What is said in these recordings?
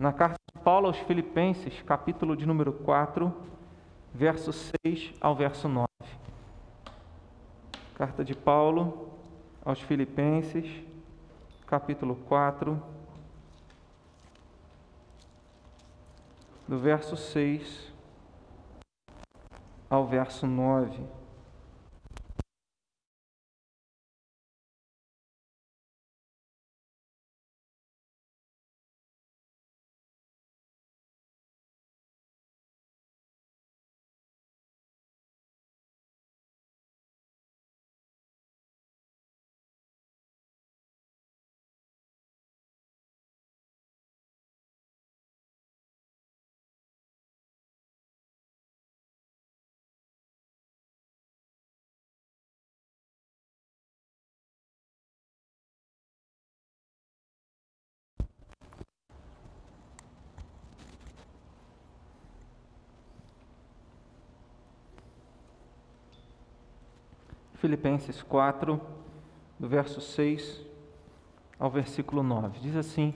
na carta de Paulo aos Filipenses, capítulo de número 4, verso 6 ao verso 9. Carta de Paulo aos Filipenses, capítulo 4, do verso 6 ao verso 9. Filipenses 4, do verso 6 ao versículo 9. Diz assim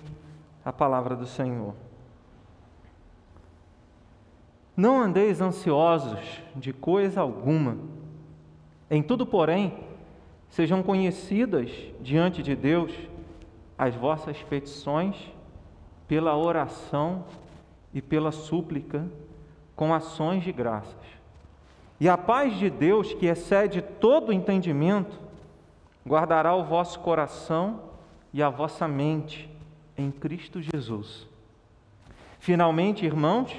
a palavra do Senhor: Não andeis ansiosos de coisa alguma, em tudo, porém, sejam conhecidas diante de Deus as vossas petições pela oração e pela súplica com ações de graças. E a paz de Deus, que excede todo entendimento, guardará o vosso coração e a vossa mente em Cristo Jesus. Finalmente, irmãos,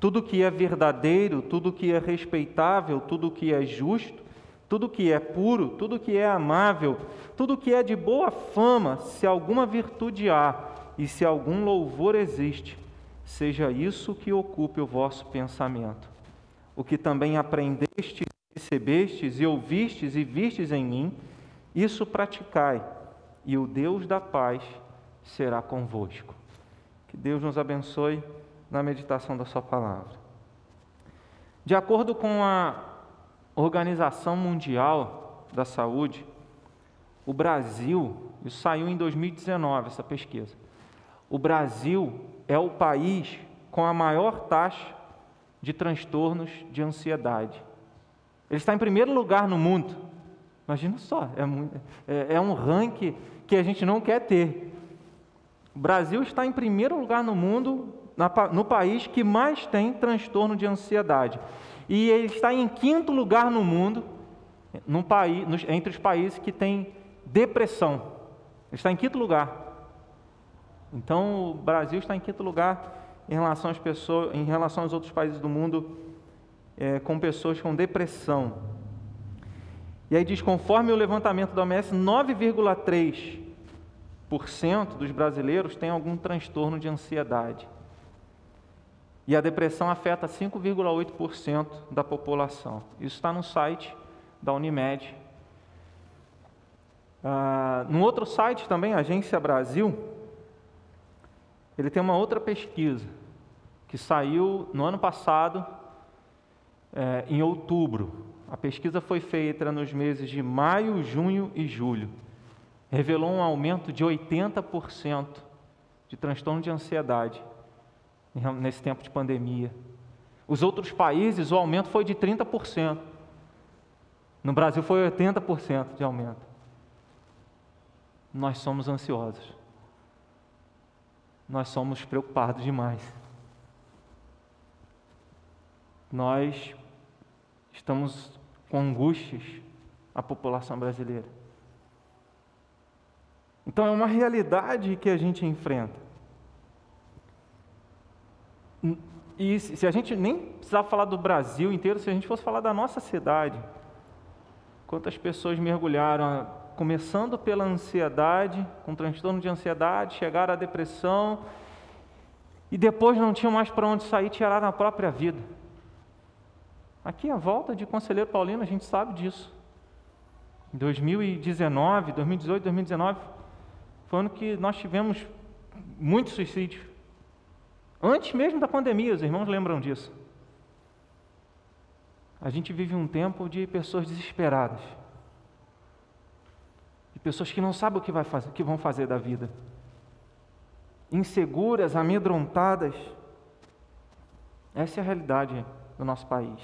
tudo que é verdadeiro, tudo que é respeitável, tudo que é justo, tudo que é puro, tudo que é amável, tudo que é de boa fama, se alguma virtude há e se algum louvor existe, seja isso que ocupe o vosso pensamento o que também aprendestes, recebestes e ouvistes e vistes em mim, isso praticai, e o Deus da paz será convosco. Que Deus nos abençoe na meditação da Sua palavra. De acordo com a Organização Mundial da Saúde, o Brasil, isso saiu em 2019, essa pesquisa. O Brasil é o país com a maior taxa de transtornos de ansiedade. Ele está em primeiro lugar no mundo. Imagina só, é, é, é um ranking que a gente não quer ter. O Brasil está em primeiro lugar no mundo, na, no país que mais tem transtorno de ansiedade. E ele está em quinto lugar no mundo, no país, nos, entre os países que têm depressão. Ele está em quinto lugar. Então, o Brasil está em quinto lugar em relação às pessoas, em relação aos outros países do mundo é, com pessoas com depressão. E aí diz, conforme o levantamento da OMS, 9,3% dos brasileiros têm algum transtorno de ansiedade. E a depressão afeta 5,8% da população. Isso está no site da Unimed. Ah, no outro site também, Agência Brasil, ele tem uma outra pesquisa que saiu no ano passado, é, em outubro. A pesquisa foi feita nos meses de maio, junho e julho. Revelou um aumento de 80% de transtorno de ansiedade nesse tempo de pandemia. Os outros países, o aumento foi de 30%. No Brasil foi 80% de aumento. Nós somos ansiosos nós somos preocupados demais. Nós estamos com angústias, a população brasileira. Então é uma realidade que a gente enfrenta. E se a gente nem precisava falar do Brasil inteiro, se a gente fosse falar da nossa cidade, quantas pessoas mergulharam começando pela ansiedade, com transtorno de ansiedade, chegaram à depressão e depois não tinham mais para onde sair, tiraram a própria vida. Aqui a volta de Conselheiro Paulino, a gente sabe disso. Em 2019, 2018, 2019, foi ano que nós tivemos muito suicídio. Antes mesmo da pandemia, os irmãos lembram disso. A gente vive um tempo de pessoas desesperadas pessoas que não sabem o que, vai fazer, que vão fazer da vida. inseguras, amedrontadas. Essa é a realidade do nosso país.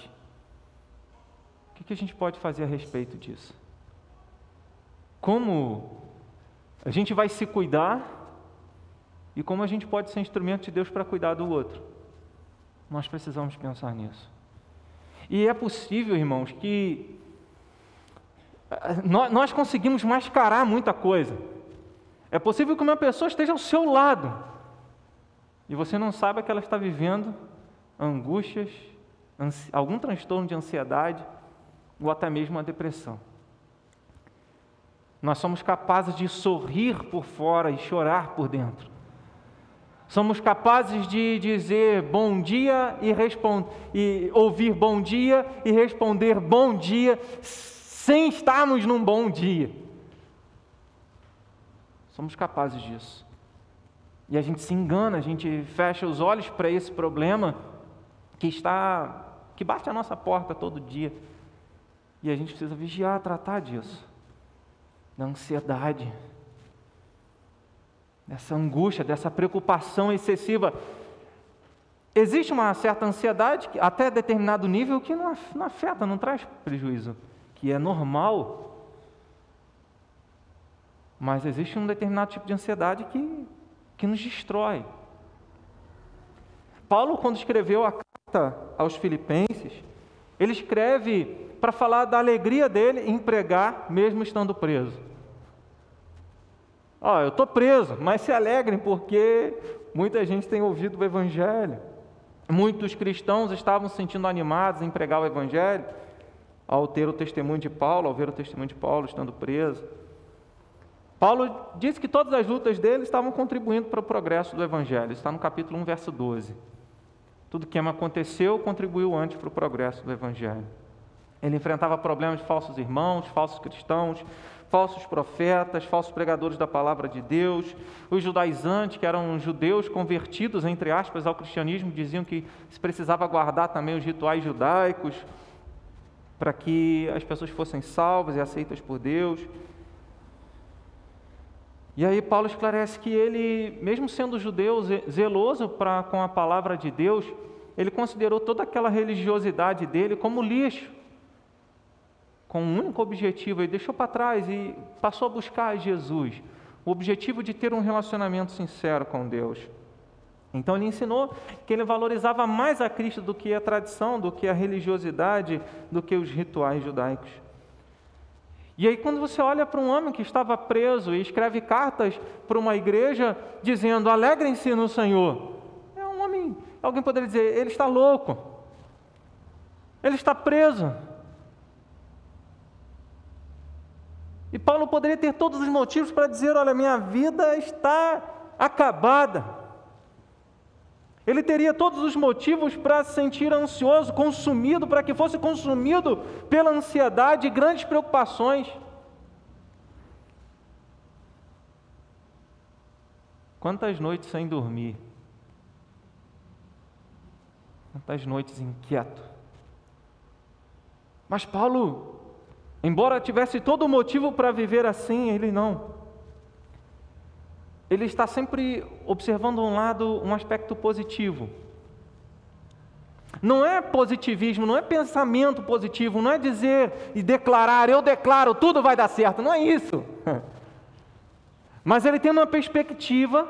O que a gente pode fazer a respeito disso? Como a gente vai se cuidar e como a gente pode ser instrumento de Deus para cuidar do outro? Nós precisamos pensar nisso. E é possível, irmãos, que nós conseguimos mascarar muita coisa. É possível que uma pessoa esteja ao seu lado e você não saiba que ela está vivendo angústias, algum transtorno de ansiedade ou até mesmo a depressão. Nós somos capazes de sorrir por fora e chorar por dentro. Somos capazes de dizer bom dia e, e ouvir bom dia e responder bom dia sem estarmos num bom dia. Somos capazes disso. E a gente se engana, a gente fecha os olhos para esse problema que está que bate a nossa porta todo dia. E a gente precisa vigiar, tratar disso. Da ansiedade, dessa angústia, dessa preocupação excessiva. Existe uma certa ansiedade, até determinado nível, que não afeta, não traz prejuízo, que é normal. Mas existe um determinado tipo de ansiedade que, que nos destrói. Paulo, quando escreveu a carta aos Filipenses, ele escreve para falar da alegria dele em pregar, mesmo estando preso. Ó, oh, eu estou preso, mas se alegrem, porque muita gente tem ouvido o Evangelho. Muitos cristãos estavam se sentindo animados em pregar o Evangelho, ao ter o testemunho de Paulo, ao ver o testemunho de Paulo estando preso. Paulo disse que todas as lutas dele estavam contribuindo para o progresso do Evangelho. Está no capítulo 1, verso 12. Tudo que aconteceu contribuiu antes para o progresso do Evangelho. Ele enfrentava problemas de falsos irmãos, falsos cristãos, falsos profetas, falsos pregadores da palavra de Deus. Os judaizantes, que eram judeus convertidos, entre aspas, ao cristianismo, diziam que se precisava guardar também os rituais judaicos para que as pessoas fossem salvas e aceitas por Deus. E aí Paulo esclarece que ele, mesmo sendo judeu, zeloso pra, com a palavra de Deus, ele considerou toda aquela religiosidade dele como lixo com um único objetivo, ele deixou para trás e passou a buscar Jesus, o objetivo de ter um relacionamento sincero com Deus. Então ele ensinou que ele valorizava mais a Cristo do que a tradição, do que a religiosidade, do que os rituais judaicos. E aí, quando você olha para um homem que estava preso e escreve cartas para uma igreja dizendo: alegrem-se no Senhor, é um homem, alguém poderia dizer, ele está louco, ele está preso, E Paulo poderia ter todos os motivos para dizer: olha, minha vida está acabada. Ele teria todos os motivos para se sentir ansioso, consumido, para que fosse consumido pela ansiedade e grandes preocupações. Quantas noites sem dormir? Quantas noites inquieto? Mas Paulo Embora tivesse todo o motivo para viver assim, ele não. Ele está sempre observando um lado, um aspecto positivo. Não é positivismo, não é pensamento positivo, não é dizer e declarar, eu declaro, tudo vai dar certo, não é isso. Mas ele tem uma perspectiva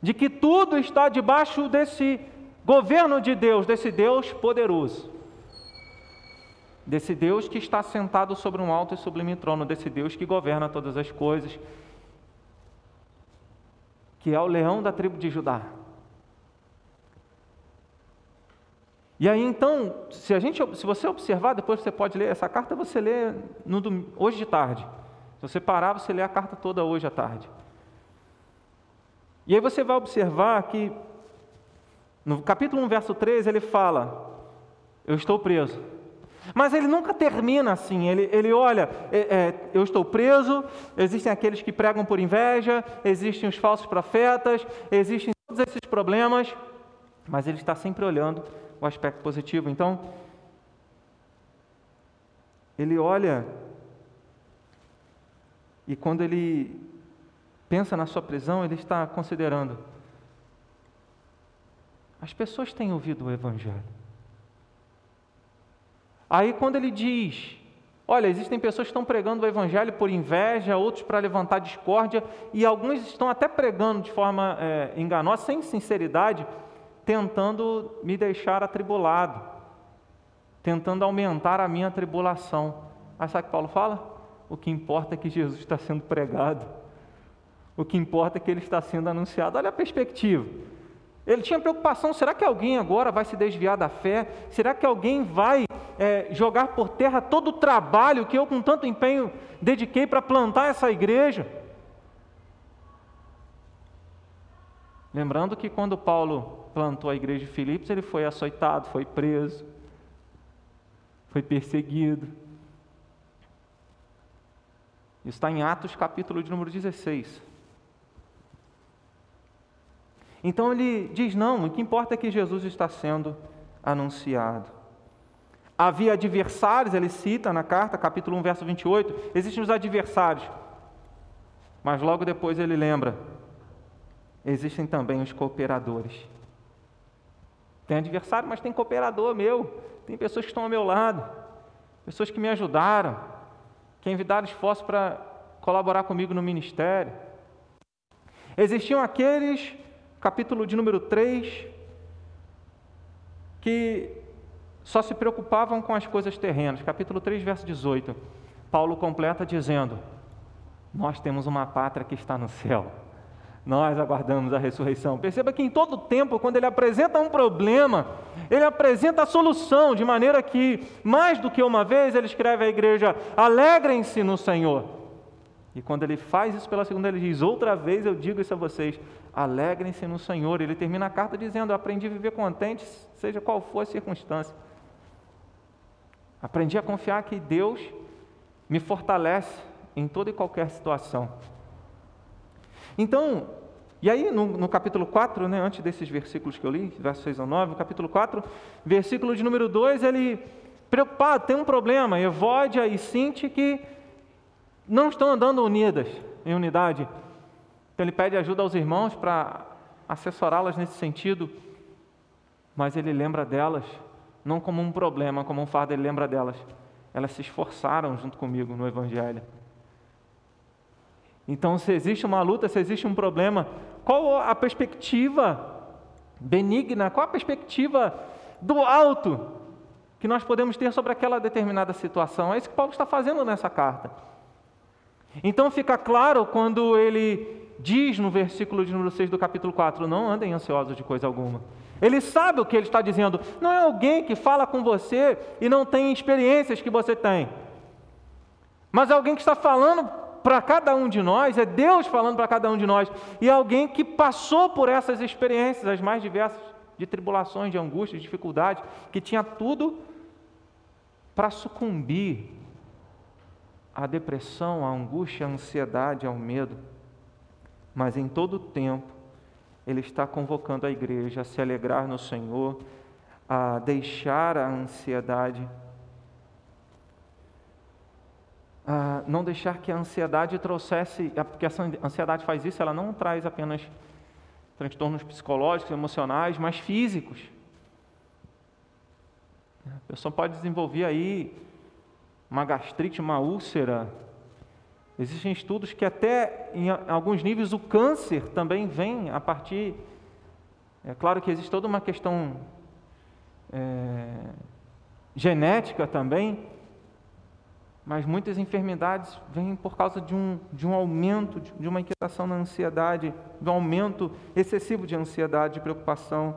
de que tudo está debaixo desse governo de Deus, desse Deus poderoso desse Deus que está sentado sobre um alto e sublime trono, desse Deus que governa todas as coisas, que é o leão da tribo de Judá. E aí então, se a gente, se você observar, depois você pode ler essa carta, você lê no, hoje de tarde. Se você parar, você lê a carta toda hoje à tarde. E aí você vai observar que no capítulo 1, verso 13, ele fala: Eu estou preso. Mas ele nunca termina assim. Ele, ele olha, é, é, eu estou preso, existem aqueles que pregam por inveja, existem os falsos profetas, existem todos esses problemas, mas ele está sempre olhando o aspecto positivo. Então, ele olha e quando ele pensa na sua prisão, ele está considerando: As pessoas têm ouvido o Evangelho. Aí, quando ele diz: Olha, existem pessoas que estão pregando o Evangelho por inveja, outros para levantar discórdia, e alguns estão até pregando de forma é, enganosa, sem sinceridade, tentando me deixar atribulado, tentando aumentar a minha tribulação. Aí sabe o que Paulo fala? O que importa é que Jesus está sendo pregado. O que importa é que ele está sendo anunciado. Olha a perspectiva. Ele tinha preocupação: será que alguém agora vai se desviar da fé? Será que alguém vai é, jogar por terra todo o trabalho que eu, com tanto empenho, dediquei para plantar essa igreja? Lembrando que quando Paulo plantou a igreja de Filipos, ele foi açoitado, foi preso, foi perseguido. Isso está em Atos capítulo de número 16. Então ele diz: não, o que importa é que Jesus está sendo anunciado. Havia adversários, ele cita na carta, capítulo 1, verso 28, existem os adversários. Mas logo depois ele lembra: existem também os cooperadores. Tem adversário, mas tem cooperador meu, tem pessoas que estão ao meu lado, pessoas que me ajudaram, que enviaram esforço para colaborar comigo no ministério. Existiam aqueles capítulo de número 3, que só se preocupavam com as coisas terrenas. Capítulo 3, verso 18. Paulo completa dizendo: Nós temos uma pátria que está no céu. Nós aguardamos a ressurreição. Perceba que em todo tempo, quando ele apresenta um problema, ele apresenta a solução, de maneira que, mais do que uma vez, ele escreve à igreja: alegrem-se no Senhor. E quando ele faz isso pela segunda, ele diz: Outra vez eu digo isso a vocês, alegrem-se no Senhor. Ele termina a carta dizendo: Aprendi a viver contente, seja qual for a circunstância. Aprendi a confiar que Deus me fortalece em toda e qualquer situação. Então, e aí no, no capítulo 4, né, antes desses versículos que eu li, versos 6 ao 9, no capítulo 4, versículo de número 2, ele, preocupado, tem um problema, Evódia e Sinti que não estão andando unidas, em unidade. Então ele pede ajuda aos irmãos para assessorá-las nesse sentido, mas ele lembra delas, não como um problema, como um fardo, ele lembra delas. Elas se esforçaram junto comigo no Evangelho. Então, se existe uma luta, se existe um problema, qual a perspectiva benigna, qual a perspectiva do alto que nós podemos ter sobre aquela determinada situação? É isso que Paulo está fazendo nessa carta. Então fica claro quando ele diz no versículo de número 6 do capítulo 4: Não andem ansiosos de coisa alguma. Ele sabe o que ele está dizendo. Não é alguém que fala com você e não tem experiências que você tem. Mas alguém que está falando para cada um de nós, é Deus falando para cada um de nós. E alguém que passou por essas experiências, as mais diversas, de tribulações, de angústias, de dificuldades, que tinha tudo para sucumbir à depressão, à angústia, à ansiedade, ao medo, mas em todo o tempo ele está convocando a igreja a se alegrar no Senhor, a deixar a ansiedade, a não deixar que a ansiedade trouxesse, porque essa ansiedade faz isso, ela não traz apenas transtornos psicológicos, emocionais, mas físicos. A pessoa pode desenvolver aí uma gastrite, uma úlcera. Existem estudos que até em alguns níveis o câncer também vem a partir. É claro que existe toda uma questão é, genética também, mas muitas enfermidades vêm por causa de um, de um aumento, de uma inquietação na ansiedade, de um aumento excessivo de ansiedade, de preocupação.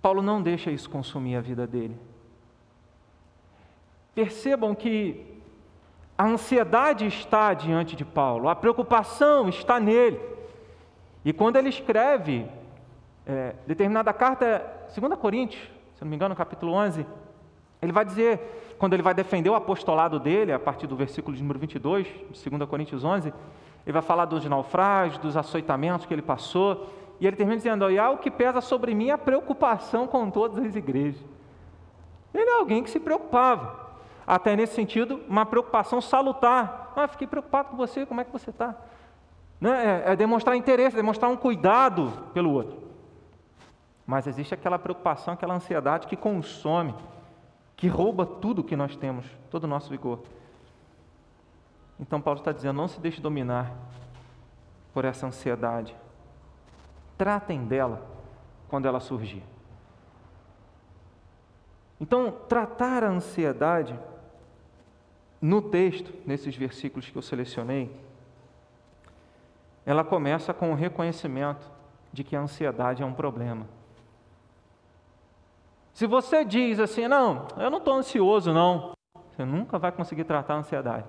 Paulo não deixa isso consumir a vida dele. Percebam que a ansiedade está diante de Paulo, a preocupação está nele. E quando ele escreve é, determinada carta, 2 Coríntios, se não me engano, capítulo 11, ele vai dizer, quando ele vai defender o apostolado dele, a partir do versículo número 22, de 2 Coríntios 11, ele vai falar dos naufrágios, dos açoitamentos que ele passou, e ele termina dizendo: E o que pesa sobre mim é a preocupação com todas as igrejas. Ele é alguém que se preocupava até nesse sentido, uma preocupação salutar. Ah, fiquei preocupado com você, como é que você está? Né? É, é demonstrar interesse, demonstrar um cuidado pelo outro. Mas existe aquela preocupação, aquela ansiedade que consome, que rouba tudo que nós temos, todo o nosso vigor. Então, Paulo está dizendo: não se deixe dominar por essa ansiedade. Tratem dela quando ela surgir. Então, tratar a ansiedade, no texto, nesses versículos que eu selecionei, ela começa com o reconhecimento de que a ansiedade é um problema. Se você diz assim, não, eu não estou ansioso, não, você nunca vai conseguir tratar a ansiedade.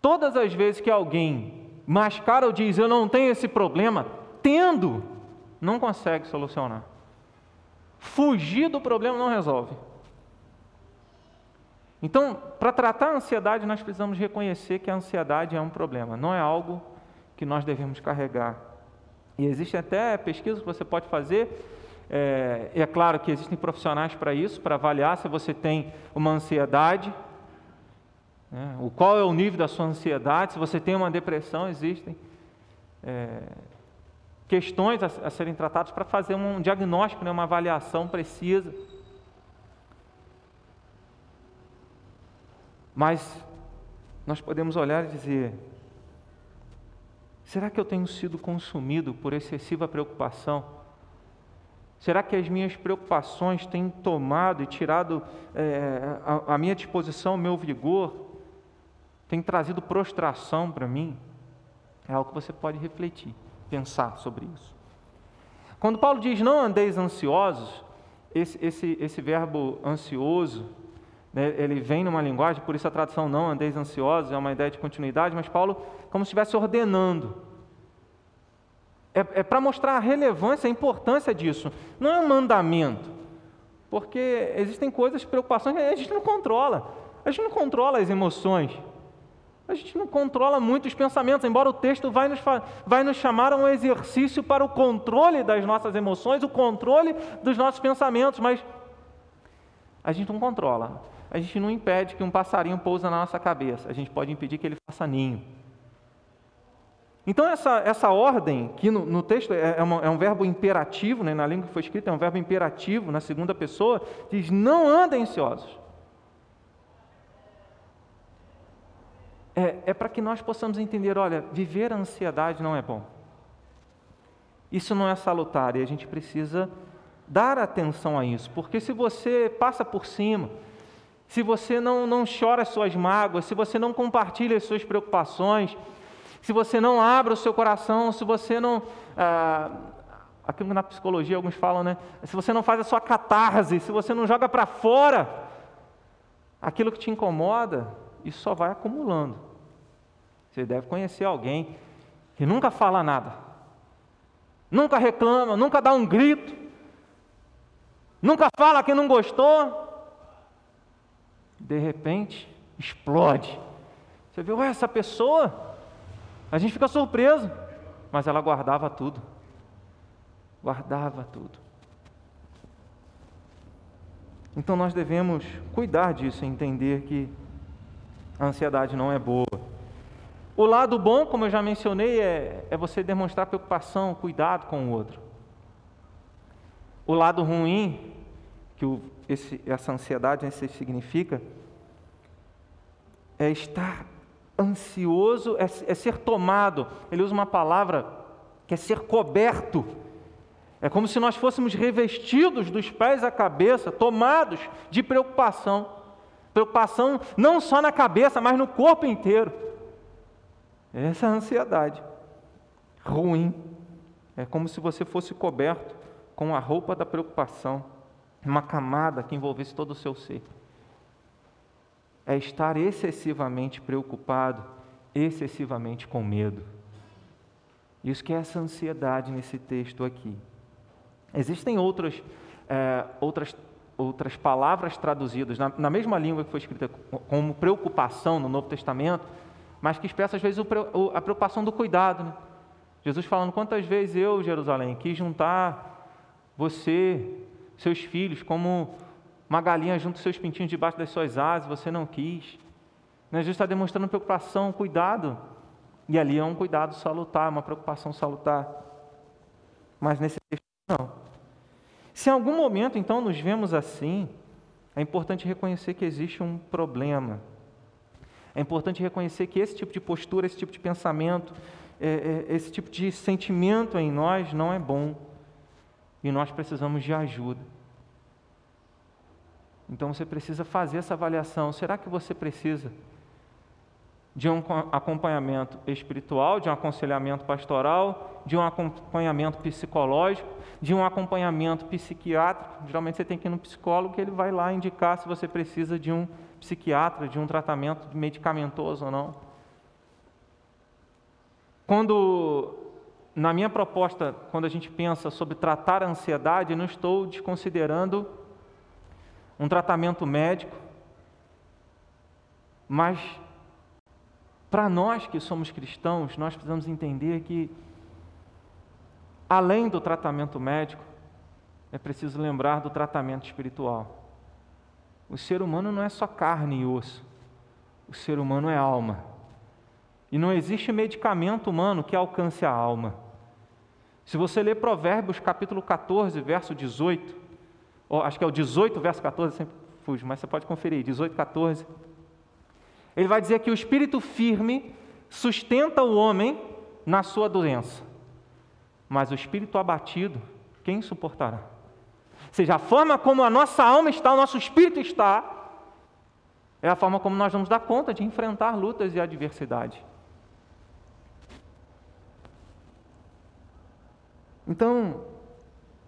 Todas as vezes que alguém mascara ou diz, eu não tenho esse problema, tendo, não consegue solucionar. Fugir do problema não resolve. Então, para tratar a ansiedade, nós precisamos reconhecer que a ansiedade é um problema, não é algo que nós devemos carregar. E existe até pesquisa que você pode fazer é, é claro que existem profissionais para isso, para avaliar se você tem uma ansiedade, né, o qual é o nível da sua ansiedade, se você tem uma depressão, existem é, questões a, a, serem tratadas para fazer um diagnóstico, né, uma avaliação precisa. Mas nós podemos olhar e dizer: será que eu tenho sido consumido por excessiva preocupação? Será que as minhas preocupações têm tomado e tirado é, a, a minha disposição, o meu vigor? Tem trazido prostração para mim? É algo que você pode refletir, pensar sobre isso. Quando Paulo diz não andeis ansiosos, esse, esse, esse verbo ansioso, ele vem numa linguagem, por isso a tradução não andeis ansiosos é uma ideia de continuidade, mas Paulo, como se estivesse ordenando é, é para mostrar a relevância, a importância disso. Não é um mandamento, porque existem coisas, preocupações que a gente não controla. A gente não controla as emoções. A gente não controla muito os pensamentos, embora o texto vai nos, vai nos chamar a um exercício para o controle das nossas emoções, o controle dos nossos pensamentos, mas a gente não controla. A gente não impede que um passarinho pouse na nossa cabeça, a gente pode impedir que ele faça ninho. Então, essa, essa ordem, que no, no texto é, é, uma, é, um verbo imperativo, né, na língua que foi escrita, é um verbo imperativo, na segunda pessoa, diz: não andem ansiosos. É, é para que nós possamos entender: olha, viver a ansiedade não é bom. Isso não é salutar e a gente precisa dar atenção a isso, porque se você passa por cima, se você não, não chora as suas mágoas, se você não compartilha as suas preocupações, se você não abre o seu coração, se você não. Ah, que na psicologia alguns falam, né? Se você não faz a sua catarse, se você não joga para fora aquilo que te incomoda, isso só vai acumulando. Você deve conhecer alguém que nunca fala nada, nunca reclama, nunca dá um grito, nunca fala que não gostou. De repente, explode. Você viu, essa pessoa a gente fica surpreso, mas ela guardava tudo. Guardava tudo. Então nós devemos cuidar disso, entender que a ansiedade não é boa. O lado bom, como eu já mencionei, é, é você demonstrar preocupação, cuidado com o outro. O lado ruim, que o, esse, essa ansiedade esse significa, é estar ansioso é, é ser tomado. Ele usa uma palavra que é ser coberto. É como se nós fôssemos revestidos dos pés à cabeça, tomados de preocupação. Preocupação não só na cabeça, mas no corpo inteiro. Essa é a ansiedade. Ruim. É como se você fosse coberto com a roupa da preocupação, uma camada que envolvesse todo o seu ser é estar excessivamente preocupado, excessivamente com medo. Isso que é essa ansiedade nesse texto aqui. Existem outras, é, outras, outras palavras traduzidas na, na, mesma língua que foi escrita como preocupação no Novo Testamento, mas que expressa às vezes o, a preocupação do cuidado. Né? Jesus falando quantas vezes eu, Jerusalém, quis juntar você, seus filhos, como uma galinha junto seus pintinhos debaixo das suas asas, você não quis. Né? Jesus está demonstrando preocupação, cuidado. E ali é um cuidado salutar, uma preocupação salutar. Mas nesse texto Não. Se em algum momento, então, nos vemos assim, é importante reconhecer que existe um problema. É importante reconhecer que esse tipo de postura, esse tipo de pensamento, é, é, esse tipo de sentimento em nós não é bom. E nós precisamos de ajuda. Então você precisa fazer essa avaliação. Será que você precisa de um acompanhamento espiritual, de um aconselhamento pastoral, de um acompanhamento psicológico, de um acompanhamento psiquiátrico. Geralmente você tem que ir no psicólogo que ele vai lá indicar se você precisa de um psiquiatra, de um tratamento medicamentoso ou não. Quando na minha proposta, quando a gente pensa sobre tratar a ansiedade, não estou desconsiderando um tratamento médico, mas para nós que somos cristãos, nós precisamos entender que, além do tratamento médico, é preciso lembrar do tratamento espiritual. O ser humano não é só carne e osso, o ser humano é alma. E não existe medicamento humano que alcance a alma. Se você ler Provérbios capítulo 14, verso 18, acho que é o 18, verso 14, sempre fujo, mas você pode conferir, 18, 14. Ele vai dizer que o espírito firme sustenta o homem na sua doença, mas o espírito abatido, quem suportará? Ou seja, a forma como a nossa alma está, o nosso espírito está, é a forma como nós vamos dar conta de enfrentar lutas e adversidade. Então,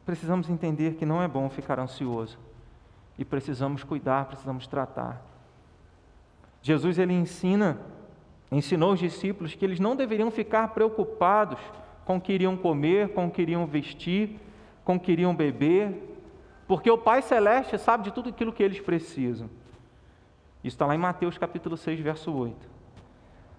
precisamos entender que não é bom ficar ansioso e precisamos cuidar, precisamos tratar. Jesus ele ensina, ensinou os discípulos que eles não deveriam ficar preocupados com o que iriam comer, com o que iriam vestir, com o que iriam beber, porque o Pai Celeste sabe de tudo aquilo que eles precisam. Isso está lá em Mateus capítulo 6, verso 8.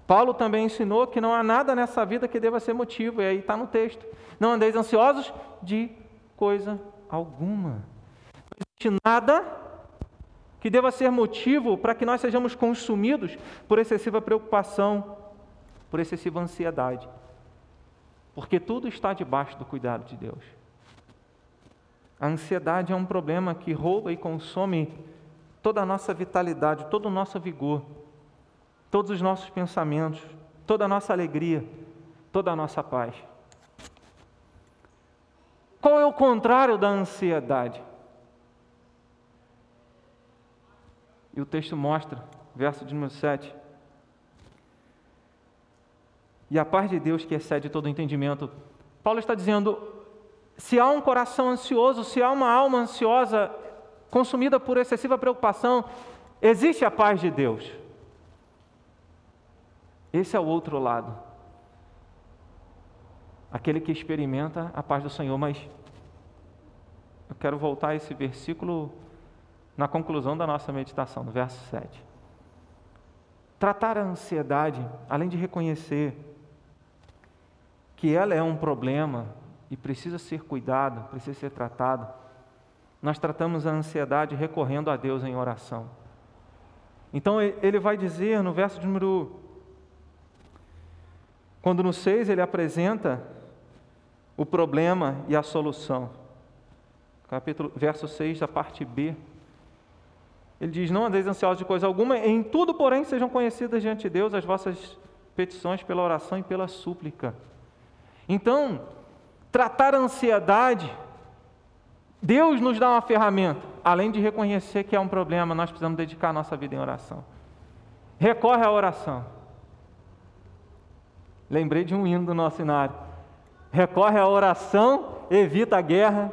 Paulo também ensinou que não há nada nessa vida que deva ser motivo, e aí está no texto. Não andeis ansiosos de coisa alguma. Não existe nada que deva ser motivo para que nós sejamos consumidos por excessiva preocupação, por excessiva ansiedade. Porque tudo está debaixo do cuidado de Deus. A ansiedade é um problema que rouba e consome toda a nossa vitalidade, todo o nosso vigor, todos os nossos pensamentos, toda a nossa alegria, toda a nossa paz. Qual é o contrário da ansiedade? E o texto mostra, verso de número 7. E a paz de Deus que excede todo entendimento. Paulo está dizendo: se há um coração ansioso, se há uma alma ansiosa, consumida por excessiva preocupação, existe a paz de Deus. Esse é o outro lado. Aquele que experimenta a paz do Senhor, mas eu quero voltar a esse versículo na conclusão da nossa meditação, no verso 7. Tratar a ansiedade, além de reconhecer que ela é um problema e precisa ser cuidado, precisa ser tratado, nós tratamos a ansiedade recorrendo a Deus em oração. Então ele vai dizer no verso número. Quando no 6 ele apresenta o problema e a solução. Capítulo, verso 6, da parte B. Ele diz: Não andeis ansiosos de coisa alguma, em tudo, porém, sejam conhecidas diante de Deus as vossas petições pela oração e pela súplica. Então, tratar a ansiedade, Deus nos dá uma ferramenta, além de reconhecer que é um problema, nós precisamos dedicar a nossa vida em oração. Recorre à oração. Lembrei de um hino do nosso cenário. Recorre à oração, evita a guerra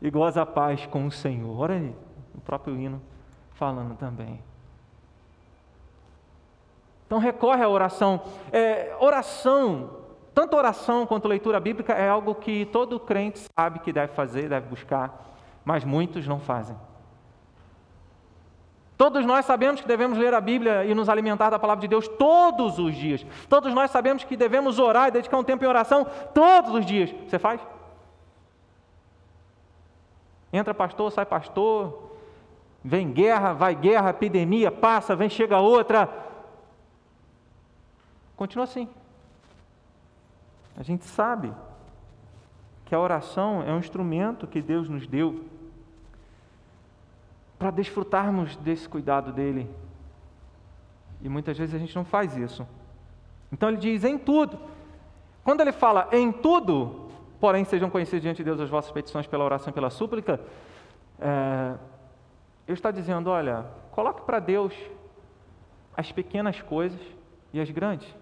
e goza a paz com o Senhor. Olha aí, o próprio hino falando também. Então recorre à oração. É, oração, tanto oração quanto leitura bíblica é algo que todo crente sabe que deve fazer, deve buscar, mas muitos não fazem. Todos nós sabemos que devemos ler a Bíblia e nos alimentar da palavra de Deus todos os dias. Todos nós sabemos que devemos orar e dedicar um tempo em oração todos os dias. Você faz? Entra pastor, sai pastor, Vem guerra, vai guerra, epidemia, passa, vem, chega outra. Continua assim. A gente sabe que a oração é um instrumento que Deus nos deu para desfrutarmos desse cuidado dele. E muitas vezes a gente não faz isso. Então ele diz em tudo. Quando ele fala em tudo, porém sejam conhecidos diante de Deus as vossas petições pela oração e pela súplica, é, ele está dizendo: olha, coloque para Deus as pequenas coisas e as grandes.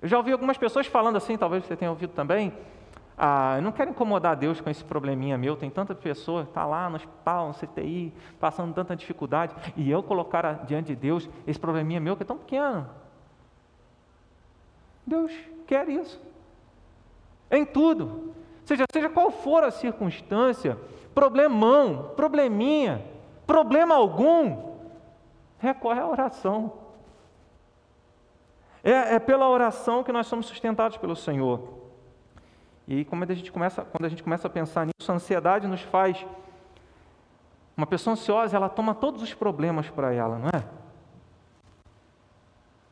Eu já ouvi algumas pessoas falando assim, talvez você tenha ouvido também. Ah, eu não quero incomodar Deus com esse probleminha meu. Tem tanta pessoa que está lá no hospital, no CTI, passando tanta dificuldade, e eu colocar diante de Deus esse probleminha meu que é tão pequeno. Deus quer isso. Em tudo. Seja, seja qual for a circunstância, problemão, probleminha, problema algum, recorre à oração. É, é pela oração que nós somos sustentados pelo Senhor. E como a gente começa, quando a gente começa a pensar nisso, a ansiedade nos faz. Uma pessoa ansiosa, ela toma todos os problemas para ela, não é?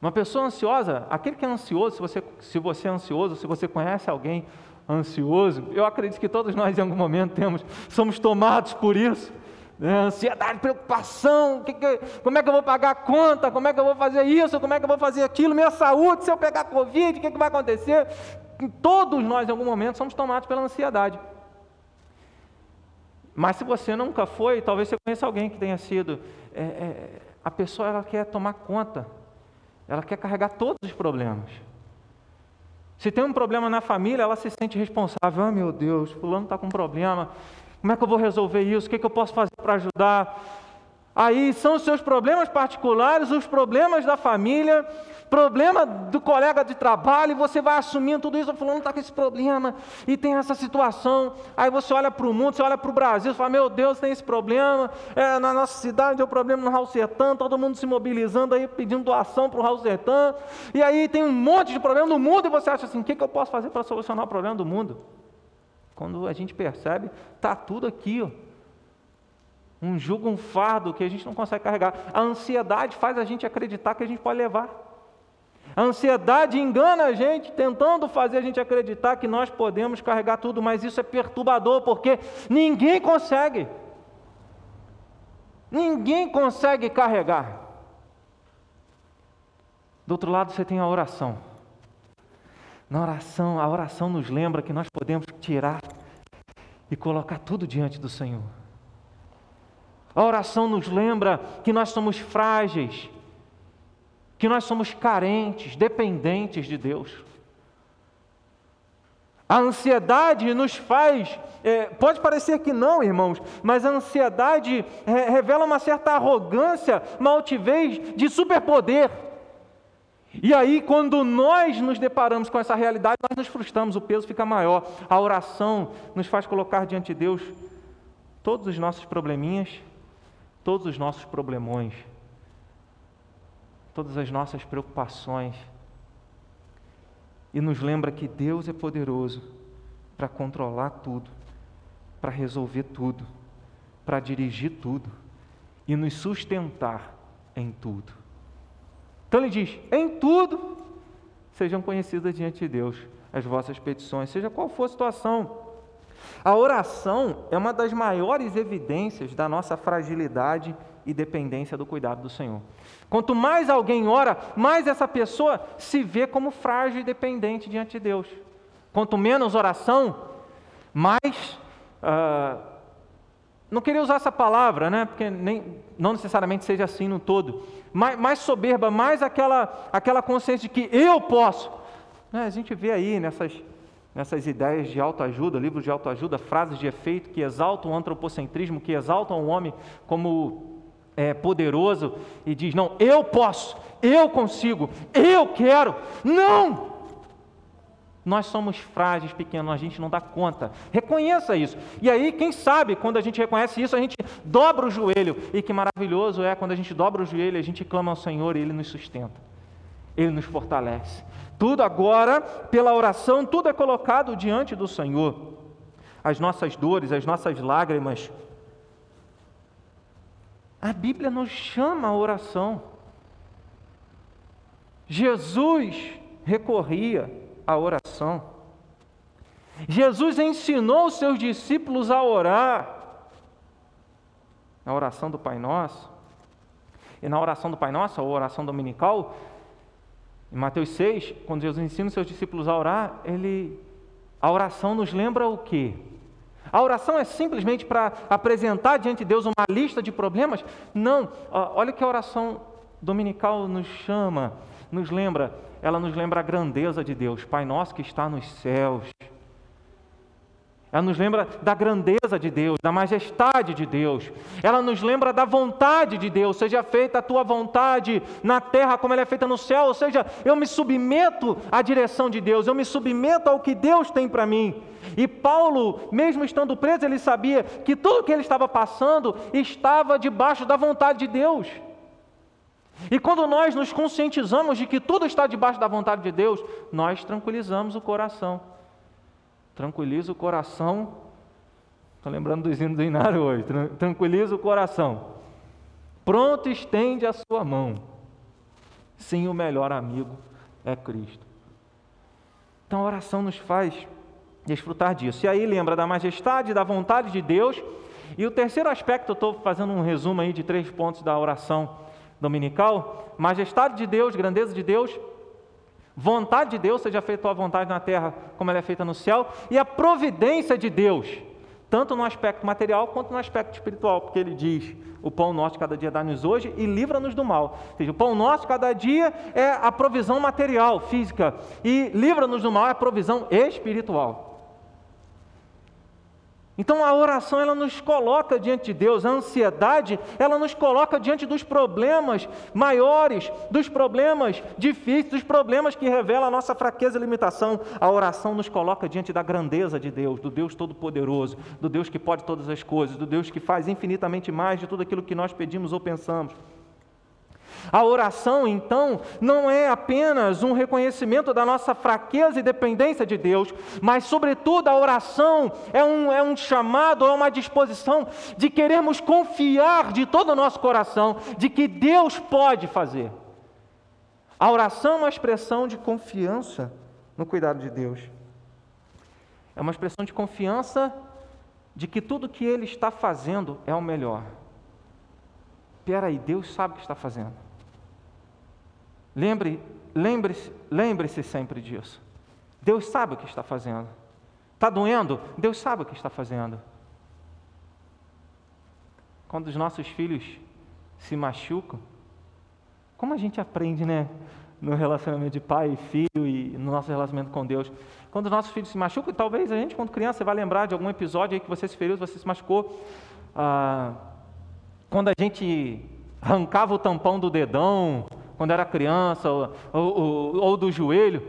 Uma pessoa ansiosa, aquele que é ansioso, se você, se você é ansioso, se você conhece alguém ansioso, eu acredito que todos nós em algum momento temos, somos tomados por isso. Né? Ansiedade, preocupação, que que, como é que eu vou pagar a conta, como é que eu vou fazer isso, como é que eu vou fazer aquilo, minha saúde, se eu pegar Covid, o que, que vai acontecer? Todos nós, em algum momento, somos tomados pela ansiedade. Mas se você nunca foi, talvez você conheça alguém que tenha sido. É, é, a pessoa ela quer tomar conta, ela quer carregar todos os problemas. Se tem um problema na família, ela se sente responsável. Ah, meu Deus, fulano está com um problema. Como é que eu vou resolver isso? O que, é que eu posso fazer para ajudar? Aí são os seus problemas particulares, os problemas da família, problema do colega de trabalho, e você vai assumindo tudo isso, fulano está com esse problema, e tem essa situação. Aí você olha para o mundo, você olha para o Brasil, você fala, meu Deus, tem esse problema. É, na nossa cidade deu problema no Raul Sertã, todo mundo se mobilizando aí, pedindo doação para o Raul Sertã. E aí tem um monte de problema no mundo, e você acha assim, o que, que eu posso fazer para solucionar o problema do mundo? Quando a gente percebe, está tudo aqui, ó. Um jugo, um fardo que a gente não consegue carregar. A ansiedade faz a gente acreditar que a gente pode levar. A ansiedade engana a gente, tentando fazer a gente acreditar que nós podemos carregar tudo, mas isso é perturbador, porque ninguém consegue. Ninguém consegue carregar. Do outro lado, você tem a oração. Na oração, a oração nos lembra que nós podemos tirar e colocar tudo diante do Senhor. A oração nos lembra que nós somos frágeis, que nós somos carentes, dependentes de Deus. A ansiedade nos faz, é, pode parecer que não, irmãos, mas a ansiedade é, revela uma certa arrogância, uma altivez de superpoder. E aí, quando nós nos deparamos com essa realidade, nós nos frustramos, o peso fica maior. A oração nos faz colocar diante de Deus todos os nossos probleminhas, todos os nossos problemões, todas as nossas preocupações. E nos lembra que Deus é poderoso para controlar tudo, para resolver tudo, para dirigir tudo e nos sustentar em tudo. Então ele diz: em tudo sejam conhecidas diante de Deus as vossas petições, seja qual for a situação. A oração é uma das maiores evidências da nossa fragilidade e dependência do cuidado do Senhor. Quanto mais alguém ora, mais essa pessoa se vê como frágil e dependente diante de Deus. Quanto menos oração, mais. Uh, não queria usar essa palavra, né? Porque nem, não necessariamente seja assim no todo. Mais, mais soberba, mais aquela, aquela consciência de que eu posso. Né? A gente vê aí nessas nessas ideias de autoajuda, livros de autoajuda, frases de efeito que exaltam o antropocentrismo, que exaltam o homem como é, poderoso e diz: Não, eu posso, eu consigo, eu quero. Não! Nós somos frágeis, pequenos, a gente não dá conta. Reconheça isso. E aí, quem sabe, quando a gente reconhece isso, a gente dobra o joelho. E que maravilhoso é quando a gente dobra o joelho, a gente clama ao Senhor e Ele nos sustenta. Ele nos fortalece. Tudo agora, pela oração, tudo é colocado diante do Senhor. As nossas dores, as nossas lágrimas. A Bíblia nos chama à oração. Jesus recorria à oração. Jesus ensinou os seus discípulos a orar. Na oração do Pai Nosso. E na oração do Pai Nosso, a oração dominical, em Mateus 6, quando Jesus ensina os seus discípulos a orar, ele, a oração nos lembra o quê? A oração é simplesmente para apresentar diante de Deus uma lista de problemas? Não. Olha que a oração dominical nos chama, nos lembra. Ela nos lembra a grandeza de Deus. Pai nosso que está nos céus. Ela nos lembra da grandeza de Deus, da majestade de Deus. Ela nos lembra da vontade de Deus. Seja feita a tua vontade na terra como ela é feita no céu. Ou seja, eu me submeto à direção de Deus, eu me submeto ao que Deus tem para mim. E Paulo, mesmo estando preso, ele sabia que tudo que ele estava passando estava debaixo da vontade de Deus. E quando nós nos conscientizamos de que tudo está debaixo da vontade de Deus, nós tranquilizamos o coração. Tranquiliza o coração. Estou lembrando do hino do Inário hoje. Tranquiliza o coração. Pronto estende a sua mão. Sim, o melhor amigo é Cristo. Então a oração nos faz desfrutar disso. E aí lembra da majestade, da vontade de Deus. E o terceiro aspecto, estou fazendo um resumo aí de três pontos da oração dominical: majestade de Deus, grandeza de Deus, vontade de Deus, seja feita a vontade na terra como ela é feita no céu, e a providência de Deus, tanto no aspecto material quanto no aspecto espiritual, porque ele diz: o pão nosso cada dia dá-nos hoje e livra-nos do mal. Ou seja, o pão nosso cada dia é a provisão material, física, e livra-nos do mal é a provisão espiritual. Então a oração ela nos coloca diante de Deus, a ansiedade ela nos coloca diante dos problemas maiores, dos problemas difíceis, dos problemas que revelam a nossa fraqueza e limitação. A oração nos coloca diante da grandeza de Deus, do Deus Todo-Poderoso, do Deus que pode todas as coisas, do Deus que faz infinitamente mais de tudo aquilo que nós pedimos ou pensamos. A oração, então, não é apenas um reconhecimento da nossa fraqueza e dependência de Deus, mas, sobretudo, a oração é um, é um chamado, é uma disposição de queremos confiar de todo o nosso coração de que Deus pode fazer. A oração é uma expressão de confiança no cuidado de Deus. É uma expressão de confiança de que tudo que Ele está fazendo é o melhor. Espera aí, Deus sabe o que está fazendo. Lembre, lembre-se, lembre-se sempre disso. Deus sabe o que está fazendo. Está doendo? Deus sabe o que está fazendo. Quando os nossos filhos se machucam, como a gente aprende, né? No relacionamento de pai e filho e no nosso relacionamento com Deus. Quando os nossos filhos se machucam, talvez a gente, quando criança, vai lembrar de algum episódio aí que você se feriu, você se machucou. Ah, quando a gente arrancava o tampão do dedão, quando era criança, ou, ou, ou do joelho.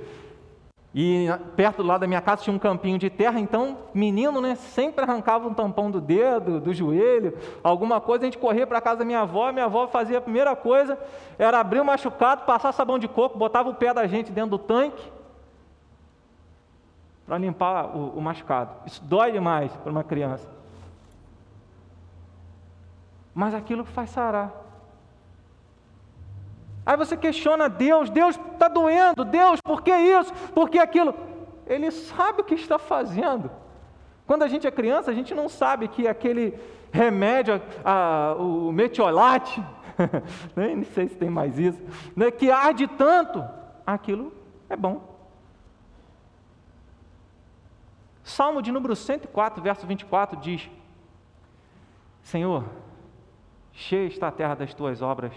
E perto do lado da minha casa tinha um campinho de terra, então menino, né, sempre arrancava um tampão do dedo, do joelho, alguma coisa, a gente corria para casa da minha avó, minha avó fazia a primeira coisa, era abrir o machucado, passar sabão de coco, botava o pé da gente dentro do tanque para limpar o, o machucado. Isso dói demais para uma criança. Mas aquilo faz sarar. Aí você questiona Deus, Deus está doendo, Deus, por que isso? Por que aquilo? Ele sabe o que está fazendo. Quando a gente é criança, a gente não sabe que aquele remédio, a, o metiolate, nem sei se tem mais isso, né, que arde tanto, aquilo é bom. Salmo de número 104, verso 24 diz: Senhor, cheia está a terra das tuas obras,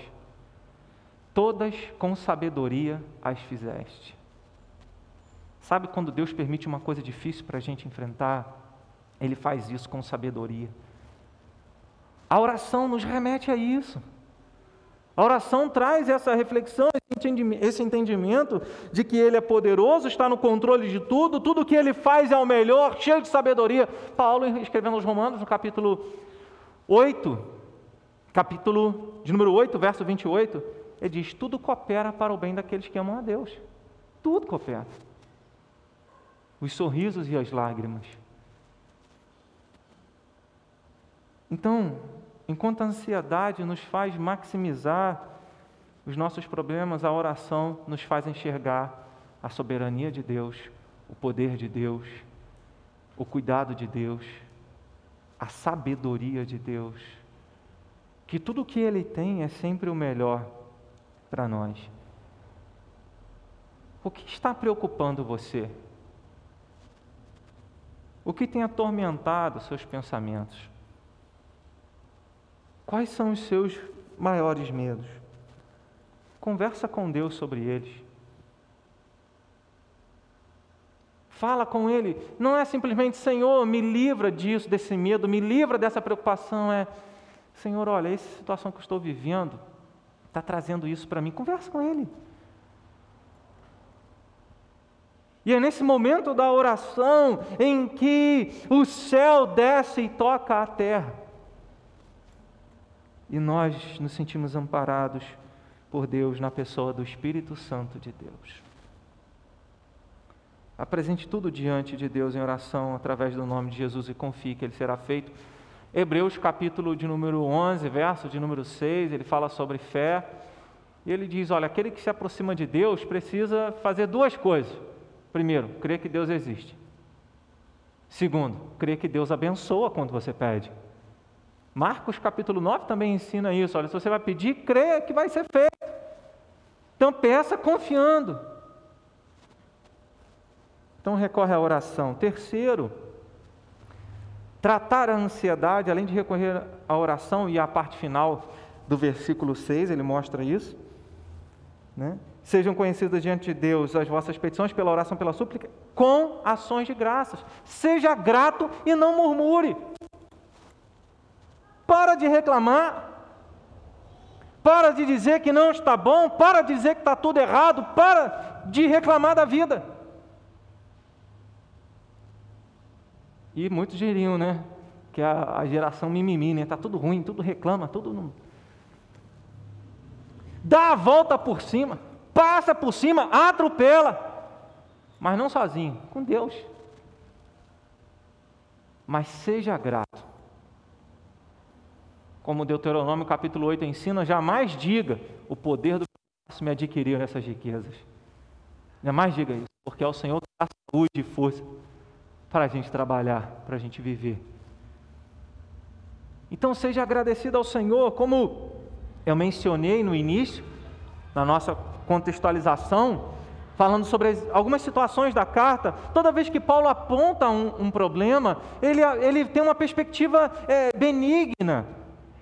todas com sabedoria as fizeste. Sabe quando Deus permite uma coisa difícil para a gente enfrentar? Ele faz isso com sabedoria. A oração nos remete a isso. A oração traz essa reflexão, esse entendimento de que Ele é poderoso, está no controle de tudo, tudo que Ele faz é o melhor, cheio de sabedoria. Paulo, escrevendo aos Romanos, no capítulo 8, capítulo de número 8, verso 28, ele diz: tudo coopera para o bem daqueles que amam a Deus. Tudo coopera. Os sorrisos e as lágrimas. Então, enquanto a ansiedade nos faz maximizar os nossos problemas, a oração nos faz enxergar a soberania de Deus, o poder de Deus o cuidado de Deus, a sabedoria de Deus, que tudo o que Ele tem é sempre o melhor para nós. O que está preocupando você? O que tem atormentado seus pensamentos? Quais são os seus maiores medos? Conversa com Deus sobre eles. Fala com Ele. Não é simplesmente, Senhor, me livra disso, desse medo, me livra dessa preocupação. É, Senhor, olha, essa situação que eu estou vivendo está trazendo isso para mim. Conversa com Ele. E é nesse momento da oração em que o céu desce e toca a terra. E nós nos sentimos amparados por Deus na pessoa do Espírito Santo de Deus. Apresente tudo diante de Deus em oração através do nome de Jesus e confie que ele será feito. Hebreus capítulo de número 11, verso de número 6, ele fala sobre fé. E ele diz: Olha, aquele que se aproxima de Deus precisa fazer duas coisas. Primeiro, crer que Deus existe. Segundo, crer que Deus abençoa quando você pede. Marcos capítulo 9 também ensina isso. Olha, se você vai pedir, crê que vai ser feito. Então peça confiando. Então recorre à oração. Terceiro, tratar a ansiedade, além de recorrer à oração e à parte final do versículo 6, ele mostra isso. Né? Sejam conhecidas diante de Deus as vossas petições pela oração, pela súplica, com ações de graças. Seja grato e não murmure. Para de reclamar. Para de dizer que não está bom. Para de dizer que está tudo errado. Para de reclamar da vida. E muitos né? Que a, a geração mimimi, né? Está tudo ruim, tudo reclama, tudo. Não... Dá a volta por cima passa por cima, atropela, mas não sozinho, com Deus. Mas seja grato. Como Deuteronômio capítulo 8 ensina, jamais diga o poder do próximo me adquiriu essas riquezas. Jamais diga isso, porque é o Senhor que dá saúde e força para a gente trabalhar, para a gente viver. Então seja agradecido ao Senhor, como eu mencionei no início, na nossa contextualização, falando sobre algumas situações da carta, toda vez que Paulo aponta um, um problema, ele, ele tem uma perspectiva é, benigna,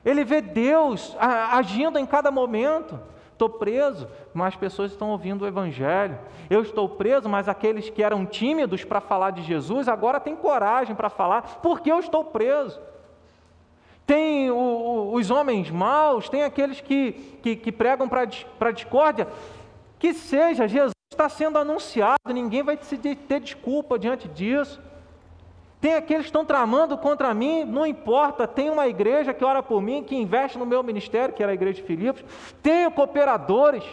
ele vê Deus agindo em cada momento. Estou preso, mas pessoas estão ouvindo o Evangelho. Eu estou preso, mas aqueles que eram tímidos para falar de Jesus agora têm coragem para falar, porque eu estou preso tem o, o, os homens maus, tem aqueles que, que, que pregam para a discórdia. Que seja, Jesus está sendo anunciado, ninguém vai ter desculpa diante disso. Tem aqueles que estão tramando contra mim, não importa, tem uma igreja que ora por mim, que investe no meu ministério, que era a igreja de Filipos, tenho cooperadores.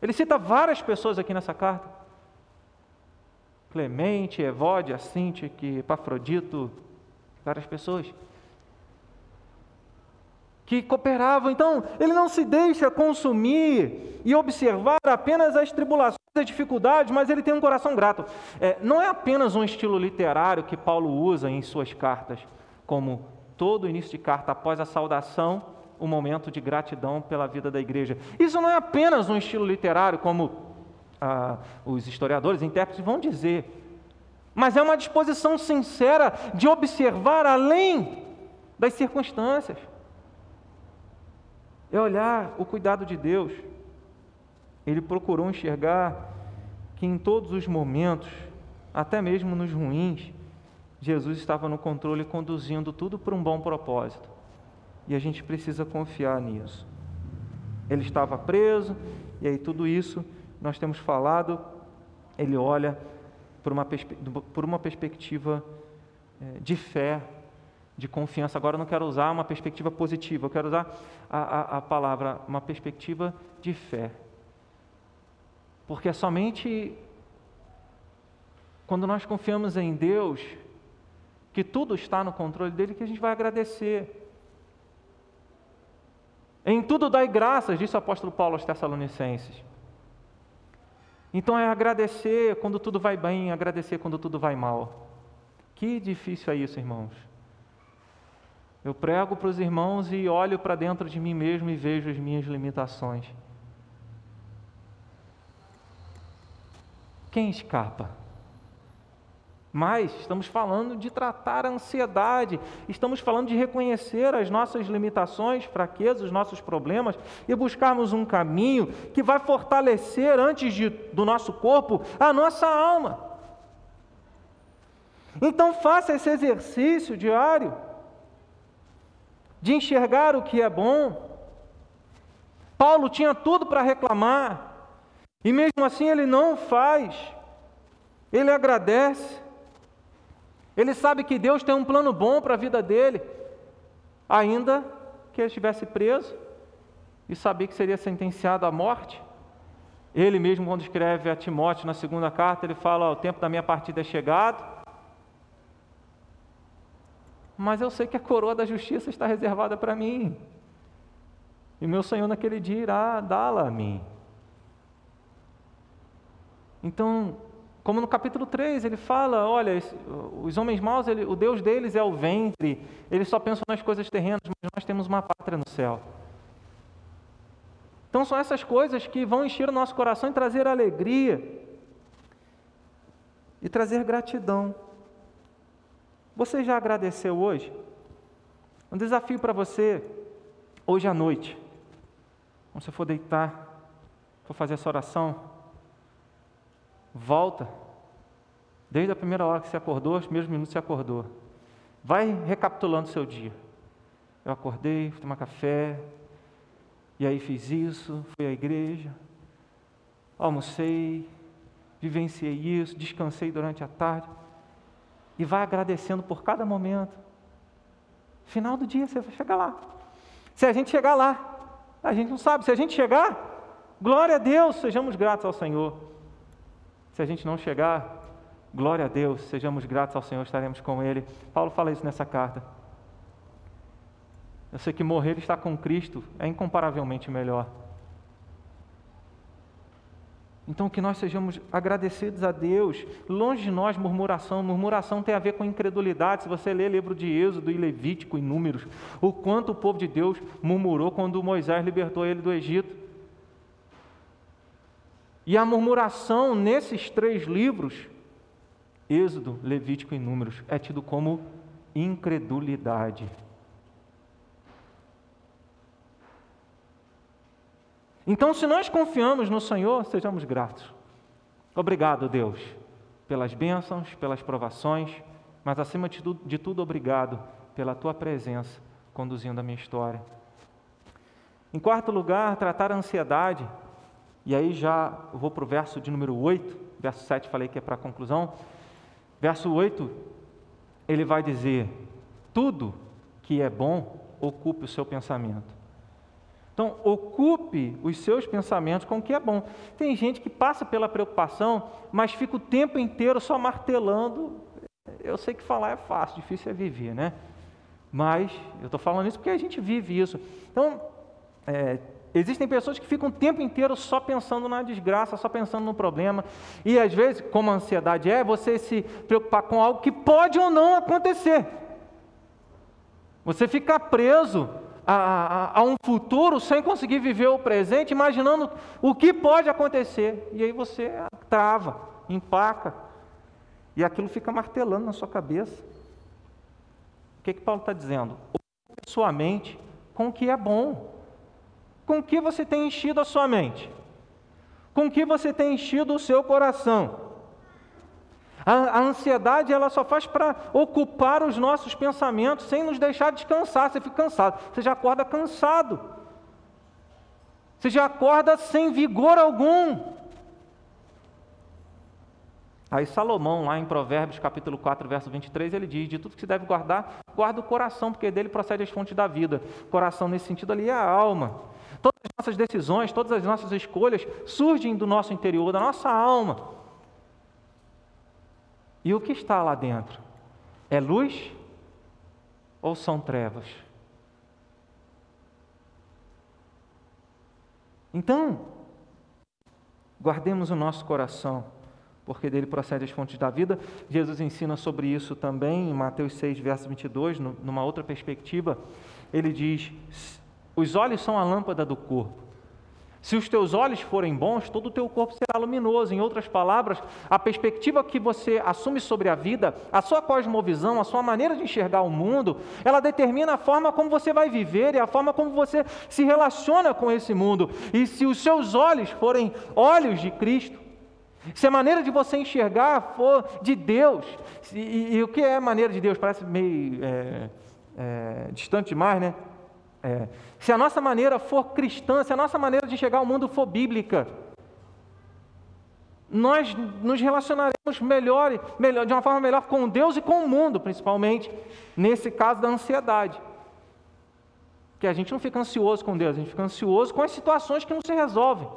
Ele cita várias pessoas aqui nessa carta. Clemente, Evode, Assinte, Epafrodito, várias pessoas que cooperavam. Então, ele não se deixa consumir e observar apenas as tribulações, as dificuldades, mas ele tem um coração grato. É, não é apenas um estilo literário que Paulo usa em suas cartas, como todo início de carta após a saudação, um momento de gratidão pela vida da igreja. Isso não é apenas um estilo literário, como ah, os historiadores, intérpretes vão dizer, mas é uma disposição sincera de observar além das circunstâncias é olhar o cuidado de Deus. Ele procurou enxergar que em todos os momentos, até mesmo nos ruins, Jesus estava no controle conduzindo tudo para um bom propósito. E a gente precisa confiar nisso. Ele estava preso, e aí tudo isso nós temos falado, ele olha por uma, por uma perspectiva eh, de fé, de confiança. Agora eu não quero usar uma perspectiva positiva, eu quero usar a, a, a palavra, uma perspectiva de fé. Porque é somente quando nós confiamos em Deus, que tudo está no controle dele, que a gente vai agradecer. Em tudo dai graças, disse o apóstolo Paulo aos Tessalonicenses. Então é agradecer quando tudo vai bem, agradecer quando tudo vai mal. Que difícil é isso, irmãos. Eu prego para os irmãos e olho para dentro de mim mesmo e vejo as minhas limitações. Quem escapa? Mas estamos falando de tratar a ansiedade, estamos falando de reconhecer as nossas limitações, fraquezas, os nossos problemas e buscarmos um caminho que vai fortalecer antes de, do nosso corpo a nossa alma. Então faça esse exercício diário de enxergar o que é bom. Paulo tinha tudo para reclamar, e mesmo assim ele não faz, ele agradece. Ele sabe que Deus tem um plano bom para a vida dele, ainda que ele estivesse preso e sabia que seria sentenciado à morte. Ele mesmo, quando escreve a Timóteo na segunda carta, ele fala: O tempo da minha partida é chegado, mas eu sei que a coroa da justiça está reservada para mim, e meu Senhor naquele dia irá dá-la a mim. Então, como no capítulo 3, ele fala: olha, os homens maus, ele, o Deus deles é o ventre, eles só pensam nas coisas terrenas, mas nós temos uma pátria no céu. Então, são essas coisas que vão encher o nosso coração e trazer alegria e trazer gratidão. Você já agradeceu hoje? Um desafio para você, hoje à noite, quando você for deitar, for fazer essa oração, Volta. Desde a primeira hora que você acordou, os primeiros minutos que você acordou. Vai recapitulando o seu dia. Eu acordei, fui tomar café, e aí fiz isso, fui à igreja, almocei, vivenciei isso, descansei durante a tarde. E vai agradecendo por cada momento. Final do dia você vai chegar lá. Se a gente chegar lá, a gente não sabe. Se a gente chegar, glória a Deus, sejamos gratos ao Senhor. Se a gente não chegar, glória a Deus, sejamos gratos ao Senhor, estaremos com Ele. Paulo fala isso nessa carta. Eu sei que morrer e estar com Cristo é incomparavelmente melhor. Então, que nós sejamos agradecidos a Deus, longe de nós murmuração. Murmuração tem a ver com incredulidade. Se você ler o livro de Êxodo e Levítico e Números, o quanto o povo de Deus murmurou quando Moisés libertou ele do Egito. E a murmuração nesses três livros, Êxodo, Levítico e Números, é tido como incredulidade. Então, se nós confiamos no Senhor, sejamos gratos. Obrigado, Deus, pelas bênçãos, pelas provações, mas acima de tudo, de tudo, obrigado pela tua presença conduzindo a minha história. Em quarto lugar, tratar a ansiedade e aí já vou para o verso de número 8, verso 7 falei que é para a conclusão. Verso 8, ele vai dizer: Tudo que é bom, ocupe o seu pensamento. Então, ocupe os seus pensamentos com o que é bom. Tem gente que passa pela preocupação, mas fica o tempo inteiro só martelando. Eu sei que falar é fácil, difícil é viver, né? Mas eu estou falando isso porque a gente vive isso. Então, é, Existem pessoas que ficam o tempo inteiro só pensando na desgraça, só pensando no problema. E às vezes, como a ansiedade é, você se preocupar com algo que pode ou não acontecer. Você fica preso a, a, a, um futuro sem conseguir viver o presente, imaginando o que pode acontecer. E aí você trava, empaca. E aquilo fica martelando na sua cabeça. O que, que Paulo está dizendo? Ocupe sua mente com o que é bom. Com que você tem enchido a sua mente? Com que você tem enchido o seu coração? A, a ansiedade ela só faz para ocupar os nossos pensamentos sem nos deixar descansar. Você fica cansado, você já acorda cansado. Você já acorda sem vigor algum. Aí Salomão, lá em Provérbios capítulo 4, verso 23, ele diz: De tudo que se deve guardar, guarda o coração, porque dele procede as fontes da vida. Coração, nesse sentido ali, é a alma. Todas as nossas decisões, todas as nossas escolhas surgem do nosso interior, da nossa alma. E o que está lá dentro? É luz ou são trevas? Então, guardemos o nosso coração, porque dele procede as fontes da vida. Jesus ensina sobre isso também em Mateus 6, verso 22, numa outra perspectiva. Ele diz: Os olhos são a lâmpada do corpo. Se os teus olhos forem bons, todo o teu corpo será luminoso. Em outras palavras, a perspectiva que você assume sobre a vida, a sua cosmovisão, a sua maneira de enxergar o mundo, ela determina a forma como você vai viver e a forma como você se relaciona com esse mundo. E se os seus olhos forem olhos de Cristo, se a maneira de você enxergar for de Deus, e, e, e o que é maneira de Deus? Parece meio é, é, distante demais, né? É, se a nossa maneira for cristã, se a nossa maneira de enxergar o mundo for bíblica, nós nos relacionaremos melhor, melhor, de uma forma melhor com Deus e com o mundo, principalmente nesse caso da ansiedade. Que a gente não fica ansioso com Deus, a gente fica ansioso com as situações que não se resolvem.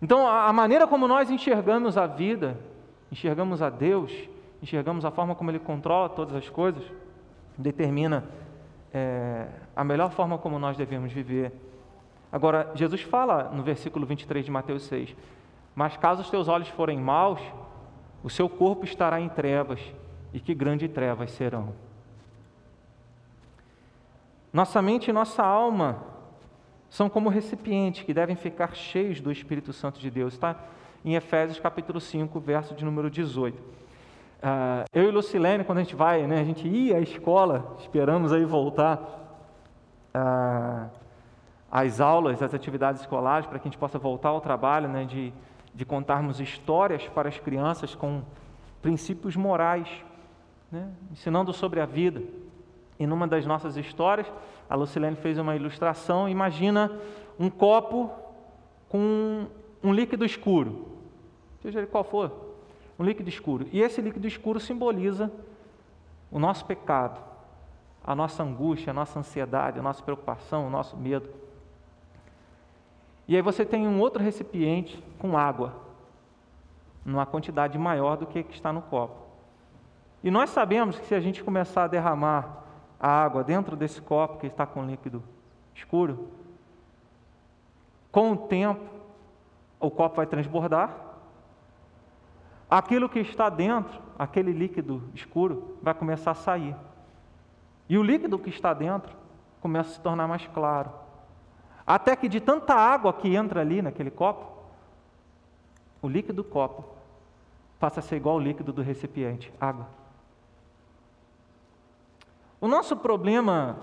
Então, a maneira como nós enxergamos a vida, enxergamos a Deus, enxergamos a forma como Ele controla todas as coisas, determina é, a melhor forma como nós devemos viver. Agora, Jesus fala no versículo 23 de Mateus 6: Mas caso os teus olhos forem maus, o seu corpo estará em trevas, e que grandes trevas serão. Nossa mente e nossa alma são como recipientes que devem ficar cheios do Espírito Santo de Deus. Está em Efésios capítulo 5, verso de número 18. Uh, eu e Lucilene, quando a gente vai, né, a gente ia à escola, esperamos aí voltar uh, às aulas, às atividades escolares, para que a gente possa voltar ao trabalho, né, de, de contarmos histórias para as crianças com princípios morais, né, ensinando sobre a vida. E numa das nossas histórias, a Lucilene fez uma ilustração, imagina um copo com um líquido escuro, seja ele qual for, um líquido escuro. E esse líquido escuro simboliza o nosso pecado, a nossa angústia, a nossa ansiedade, a nossa preocupação, o nosso medo. E aí você tem um outro recipiente com água, numa quantidade maior do que que está no copo. E nós sabemos que se a gente começar a derramar a água dentro desse copo que está com líquido escuro, com o tempo o copo vai transbordar aquilo que está dentro, aquele líquido escuro, vai começar a sair. E o líquido que está dentro começa a se tornar mais claro. Até que de tanta água que entra ali naquele copo, o líquido do copo passa a ser igual ao líquido do recipiente, água. O nosso problema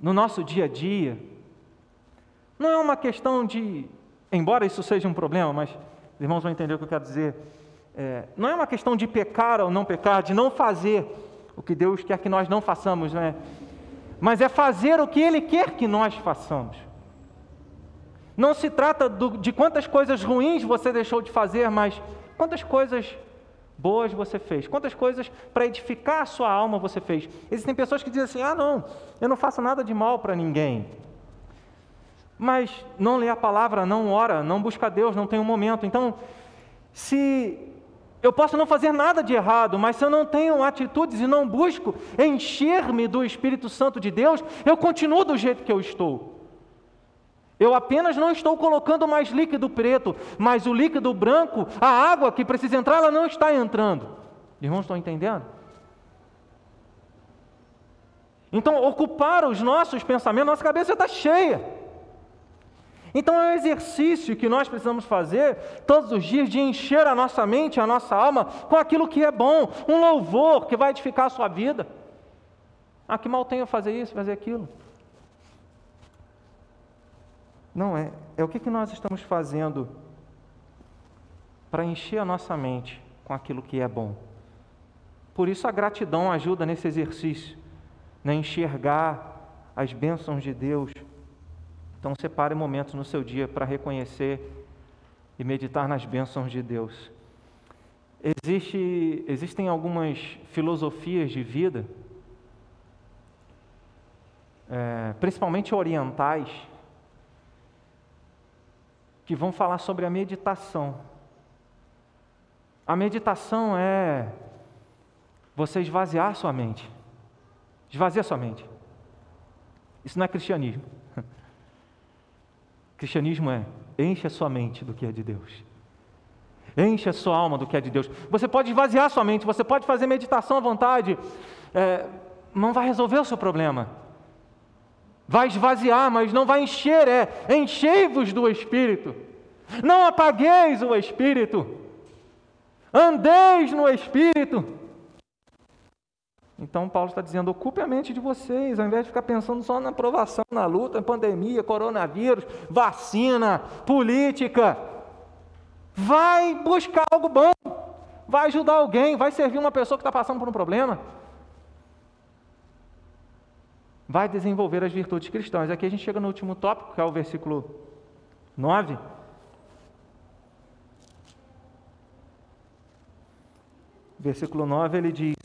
no nosso dia a dia não é uma questão de, embora isso seja um problema, mas os irmãos vão entender o que eu quero dizer é, não é uma questão de pecar ou não pecar, de não fazer o que Deus quer que nós não façamos, né? mas é fazer o que Ele quer que nós façamos. Não se trata do, de quantas coisas ruins você deixou de fazer, mas quantas coisas boas você fez, quantas coisas para edificar a sua alma você fez. Existem pessoas que dizem assim: ah, não, eu não faço nada de mal para ninguém. Mas não lê a palavra, não ora, não busca Deus, não tem um momento. Então, se eu posso não fazer nada de errado, mas se eu não tenho atitudes e não busco encher-me do Espírito Santo de Deus, eu continuo do jeito que eu estou. Eu apenas não estou colocando mais líquido preto, mas o líquido branco, a água que precisa entrar, ela não está entrando. Irmãos, estão entendendo? Então, ocupar os nossos pensamentos, nossa cabeça está cheia. Então é um exercício que nós precisamos fazer todos os dias de encher a nossa mente, a nossa alma com aquilo que é bom, um louvor que vai edificar a sua vida. Ah, que mal tenho fazer isso, fazer aquilo. Não é. É o que, que nós estamos fazendo para encher a nossa mente com aquilo que é bom. Por isso a gratidão ajuda nesse exercício, né? enxergar as bênçãos de Deus então, separe momentos no seu dia para reconhecer e meditar nas bênçãos de Deus. Existe, existem algumas filosofias de vida, é, principalmente orientais, que vão falar sobre a meditação. A meditação é você esvaziar sua mente. Esvazia sua mente. Isso não é cristianismo. Cristianismo é enche a sua mente do que é de Deus. Enche a sua alma do que é de Deus. Você pode esvaziar sua mente, você pode fazer meditação à vontade, é, não vai resolver o seu problema. Vai esvaziar, mas não vai encher, é enchei-vos do Espírito. Não apagueis o Espírito. Andeis no Espírito. Então Paulo está dizendo: ocupe a mente de vocês, ao invés de ficar pensando só na aprovação, na luta, pandemia, coronavírus, vacina, política. Vai buscar algo bom, vai ajudar alguém, vai servir uma pessoa que está passando por um problema. Vai desenvolver as virtudes cristãs. Aqui a gente chega no último tópico, que é o versículo 9. Versículo 9 ele diz: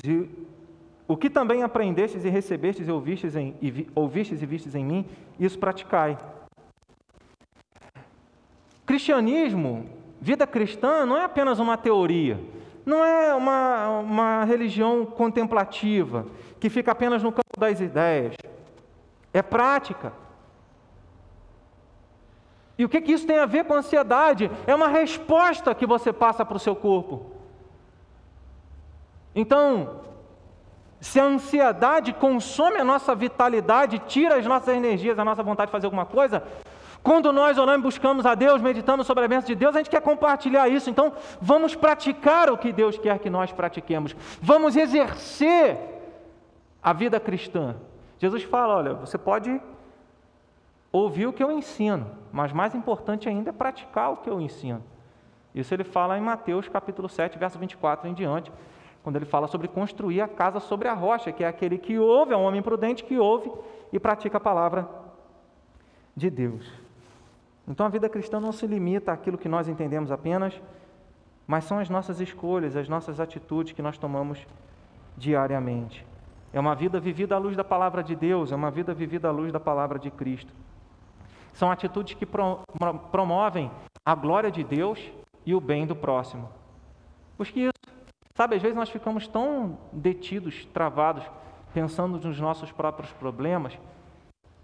O que também aprendestes e recebestes e ouvistes, em, e vi, ouvistes e vistes em mim, isso praticai. Cristianismo Vida cristã não é apenas uma teoria, não é uma, uma religião contemplativa, que fica apenas no campo das ideias. É prática. E o que, que isso tem a ver com ansiedade? É uma resposta que você passa para o seu corpo. Então, se a ansiedade consome a nossa vitalidade, tira as nossas energias, a nossa vontade de fazer alguma coisa, quando nós oramos, buscamos a Deus, meditamos sobre a bênção de Deus, a gente quer compartilhar isso. Então, vamos praticar o que Deus quer que nós pratiquemos. Vamos exercer a vida cristã. Jesus fala: olha, você pode ouvir o que eu ensino, mas mais importante ainda é praticar o que eu ensino. Isso ele fala em Mateus capítulo 7, verso 24 em diante, quando ele fala sobre construir a casa sobre a rocha, que é aquele que ouve, é um homem prudente que ouve e pratica a palavra de Deus. Então a vida cristã não se limita àquilo que nós entendemos apenas, mas são as nossas escolhas, as nossas atitudes que nós tomamos diariamente. É uma vida vivida à luz da palavra de Deus, é uma vida vivida à luz da palavra de Cristo. São atitudes que promovem a glória de Deus e o bem do próximo. Busque isso. Sabe, às vezes nós ficamos tão detidos, travados, pensando nos nossos próprios problemas,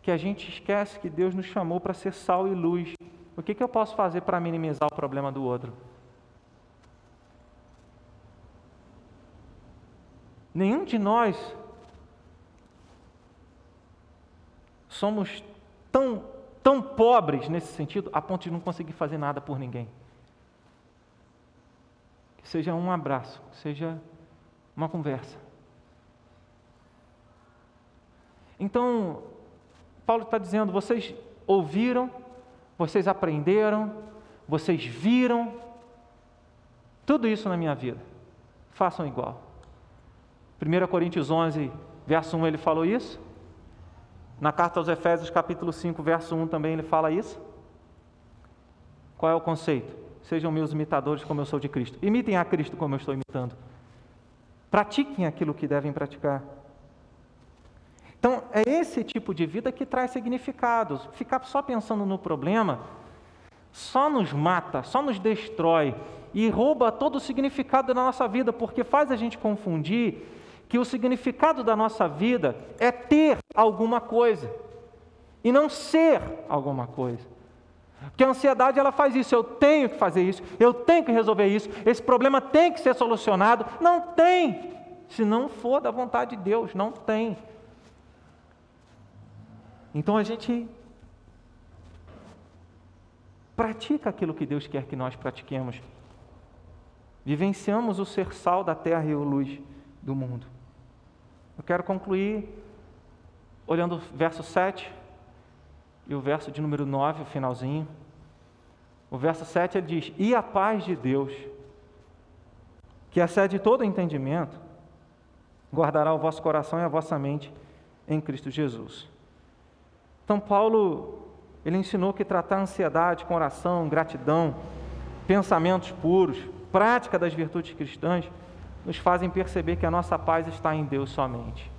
que a gente esquece que Deus nos chamou para ser sal e luz. O que, que eu posso fazer para minimizar o problema do outro? Nenhum de nós somos tão, tão pobres nesse sentido a ponto de não conseguir fazer nada por ninguém. Seja um abraço, seja uma conversa. Então, Paulo está dizendo: vocês ouviram, vocês aprenderam, vocês viram, tudo isso na minha vida, façam igual. 1 Coríntios 11, verso 1, ele falou isso. Na carta aos Efésios, capítulo 5, verso 1, também ele fala isso. Qual é o conceito? Sejam meus imitadores como eu sou de Cristo. Imitem a Cristo como eu estou imitando. Pratiquem aquilo que devem praticar. Então, é esse tipo de vida que traz significados. Ficar só pensando no problema só nos mata, só nos destrói e rouba todo o significado da nossa vida, porque faz a gente confundir que o significado da nossa vida é ter alguma coisa e não ser alguma coisa. Porque a ansiedade ela faz isso, eu tenho que fazer isso, eu tenho que resolver isso, esse problema tem que ser solucionado. Não tem, se não for da vontade de Deus, não tem. Então a gente pratica aquilo que Deus quer que nós pratiquemos. Vivenciamos o ser sal da terra e o luz do mundo. Eu quero concluir olhando o verso 7 e o verso de número 9, o finalzinho. O verso 7 ele diz: E a paz de Deus, que excede todo entendimento, guardará o vosso coração e a vossa mente em Cristo Jesus. Então, Paulo, ele ensinou que tratar a ansiedade com oração, gratidão, pensamentos puros, prática das virtudes cristãs, nos fazem perceber que a nossa paz está em Deus somente.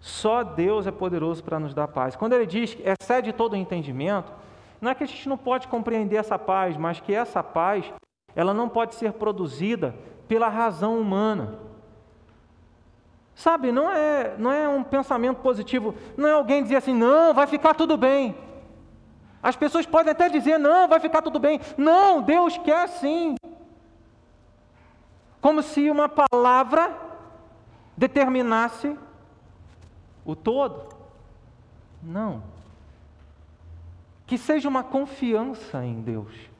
Só Deus é poderoso para nos dar paz. Quando ele diz que excede todo o entendimento, não é que a gente não pode compreender essa paz, mas que essa paz, ela não pode ser produzida pela razão humana. Sabe, não é, não é um pensamento positivo, não é alguém dizer assim, não, vai ficar tudo bem. As pessoas podem até dizer: não, vai ficar tudo bem. Não, Deus quer assim. Como se uma palavra determinasse o todo. Não. Que seja uma confiança em Deus.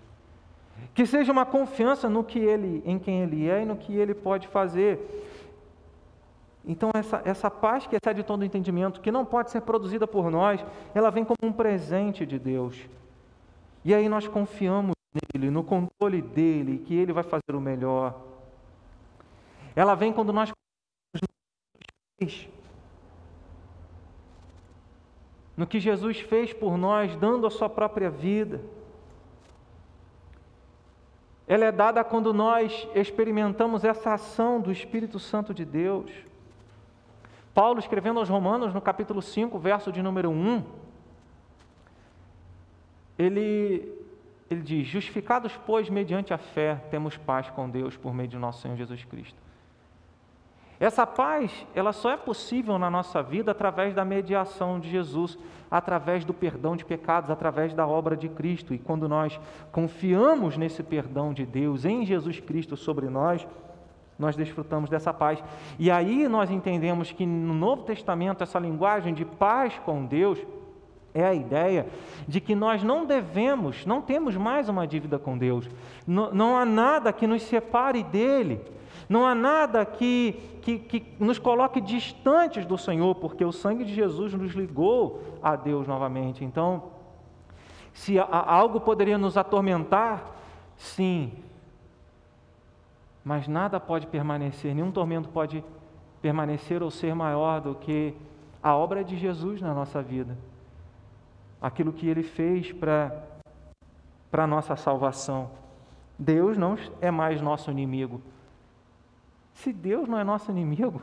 Que seja uma confiança no que ele, em quem ele é e no que ele pode fazer. Então, essa, essa paz que excede todo o entendimento, que não pode ser produzida por nós, ela vem como um presente de Deus. E aí nós confiamos nele, no controle dele, que ele vai fazer o melhor. Ela vem quando nós no que Jesus fez por nós, dando a sua própria vida. Ela é dada quando nós experimentamos essa ação do Espírito Santo de Deus. Paulo, escrevendo aos Romanos, no capítulo 5, verso de número 1, ele, ele diz: Justificados, pois, mediante a fé, temos paz com Deus por meio de nosso Senhor Jesus Cristo. Essa paz, ela só é possível na nossa vida através da mediação de Jesus, através do perdão de pecados, através da obra de Cristo. E quando nós confiamos nesse perdão de Deus em Jesus Cristo sobre nós, nós desfrutamos dessa paz. E aí nós entendemos que no Novo Testamento essa linguagem de paz com Deus é a ideia de que nós não devemos, não temos mais uma dívida com Deus. Não, não há nada que nos separe dele. Não há nada que, que, que nos coloque distantes do Senhor, porque o sangue de Jesus nos ligou a Deus novamente. Então, se algo poderia nos atormentar, sim, mas nada pode permanecer, nenhum tormento pode permanecer ou ser maior do que a obra de Jesus na nossa vida. Aquilo que ele fez para a nossa salvação. Deus não é mais nosso inimigo. Se Deus não é nosso inimigo,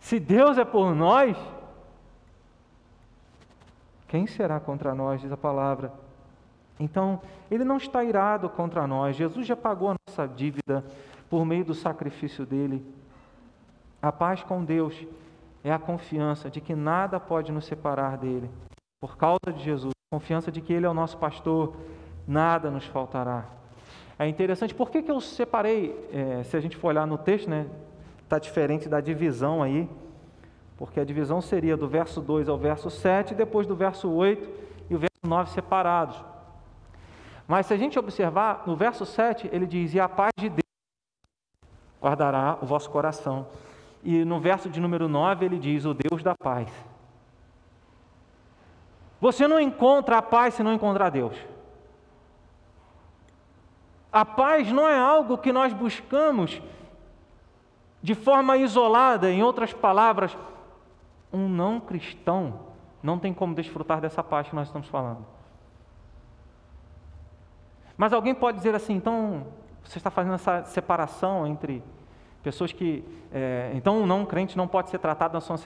se Deus é por nós, quem será contra nós, diz a palavra. Então, ele não está irado contra nós. Jesus já pagou a nossa dívida por meio do sacrifício dele. A paz com Deus é a confiança de que nada pode nos separar dele. Por causa de Jesus, confiança de que ele é o nosso pastor, nada nos faltará. É interessante, por que, que eu separei? É, se a gente for olhar no texto, né, está diferente da divisão aí, porque a divisão seria do verso 2 ao verso 7, depois do verso 8 e o verso 9 separados. Mas se a gente observar, no verso 7, ele diz: E a paz de Deus guardará o vosso coração. E no verso de número 9, ele diz: O Deus da paz. Você não encontra a paz se não encontrar Deus. A paz não é algo que nós buscamos de forma isolada, em outras palavras, um não cristão não tem como desfrutar dessa paz que nós estamos falando. Mas alguém pode dizer assim, então você está fazendo essa separação entre pessoas que. É, então, um não crente não pode ser tratado na sua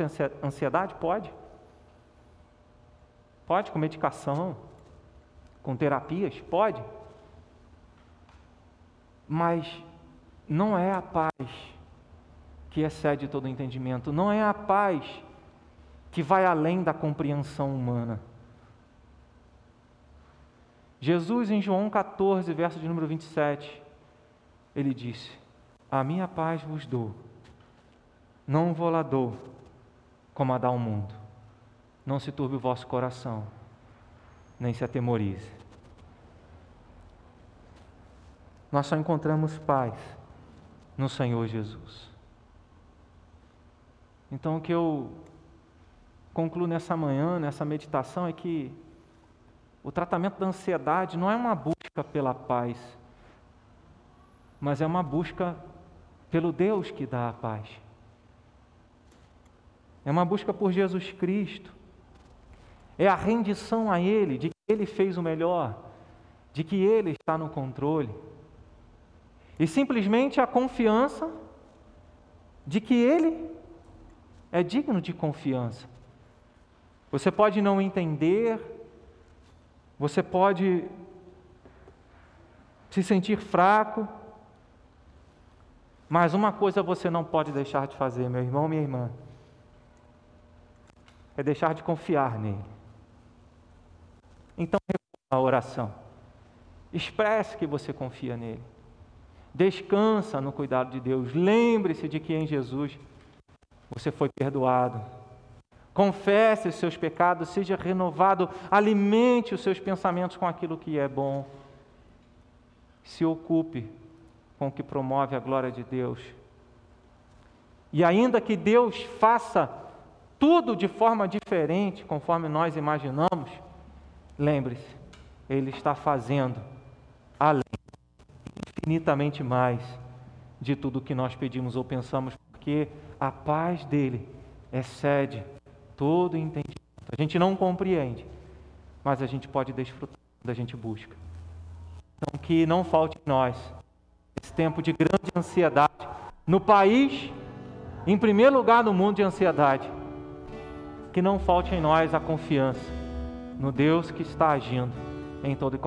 ansiedade? Pode. Pode, com medicação, com terapias? Pode. Mas não é a paz que excede todo entendimento, não é a paz que vai além da compreensão humana. Jesus, em João 14, verso de número 27, ele disse: A minha paz vos dou, não vou lá dou, como a dá o mundo. Não se turbe o vosso coração, nem se atemorize. Nós só encontramos paz no Senhor Jesus. Então, o que eu concluo nessa manhã, nessa meditação, é que o tratamento da ansiedade não é uma busca pela paz, mas é uma busca pelo Deus que dá a paz. É uma busca por Jesus Cristo. É a rendição a Ele, de que Ele fez o melhor, de que Ele está no controle. E simplesmente a confiança de que Ele é digno de confiança. Você pode não entender, você pode se sentir fraco, mas uma coisa você não pode deixar de fazer, meu irmão, minha irmã, é deixar de confiar nele. Então, a oração. Expresse que você confia nele. Descansa no cuidado de Deus. Lembre-se de que em Jesus você foi perdoado. Confesse os seus pecados, seja renovado, alimente os seus pensamentos com aquilo que é bom. Se ocupe com o que promove a glória de Deus. E ainda que Deus faça tudo de forma diferente, conforme nós imaginamos, lembre-se, Ele está fazendo infinitamente mais de tudo que nós pedimos ou pensamos, porque a paz dele excede todo entendimento. A gente não compreende, mas a gente pode desfrutar quando a gente busca. Então, que não falte em nós esse tempo de grande ansiedade no país, em primeiro lugar no mundo de ansiedade. Que não falte em nós a confiança no Deus que está agindo em todo e qualquer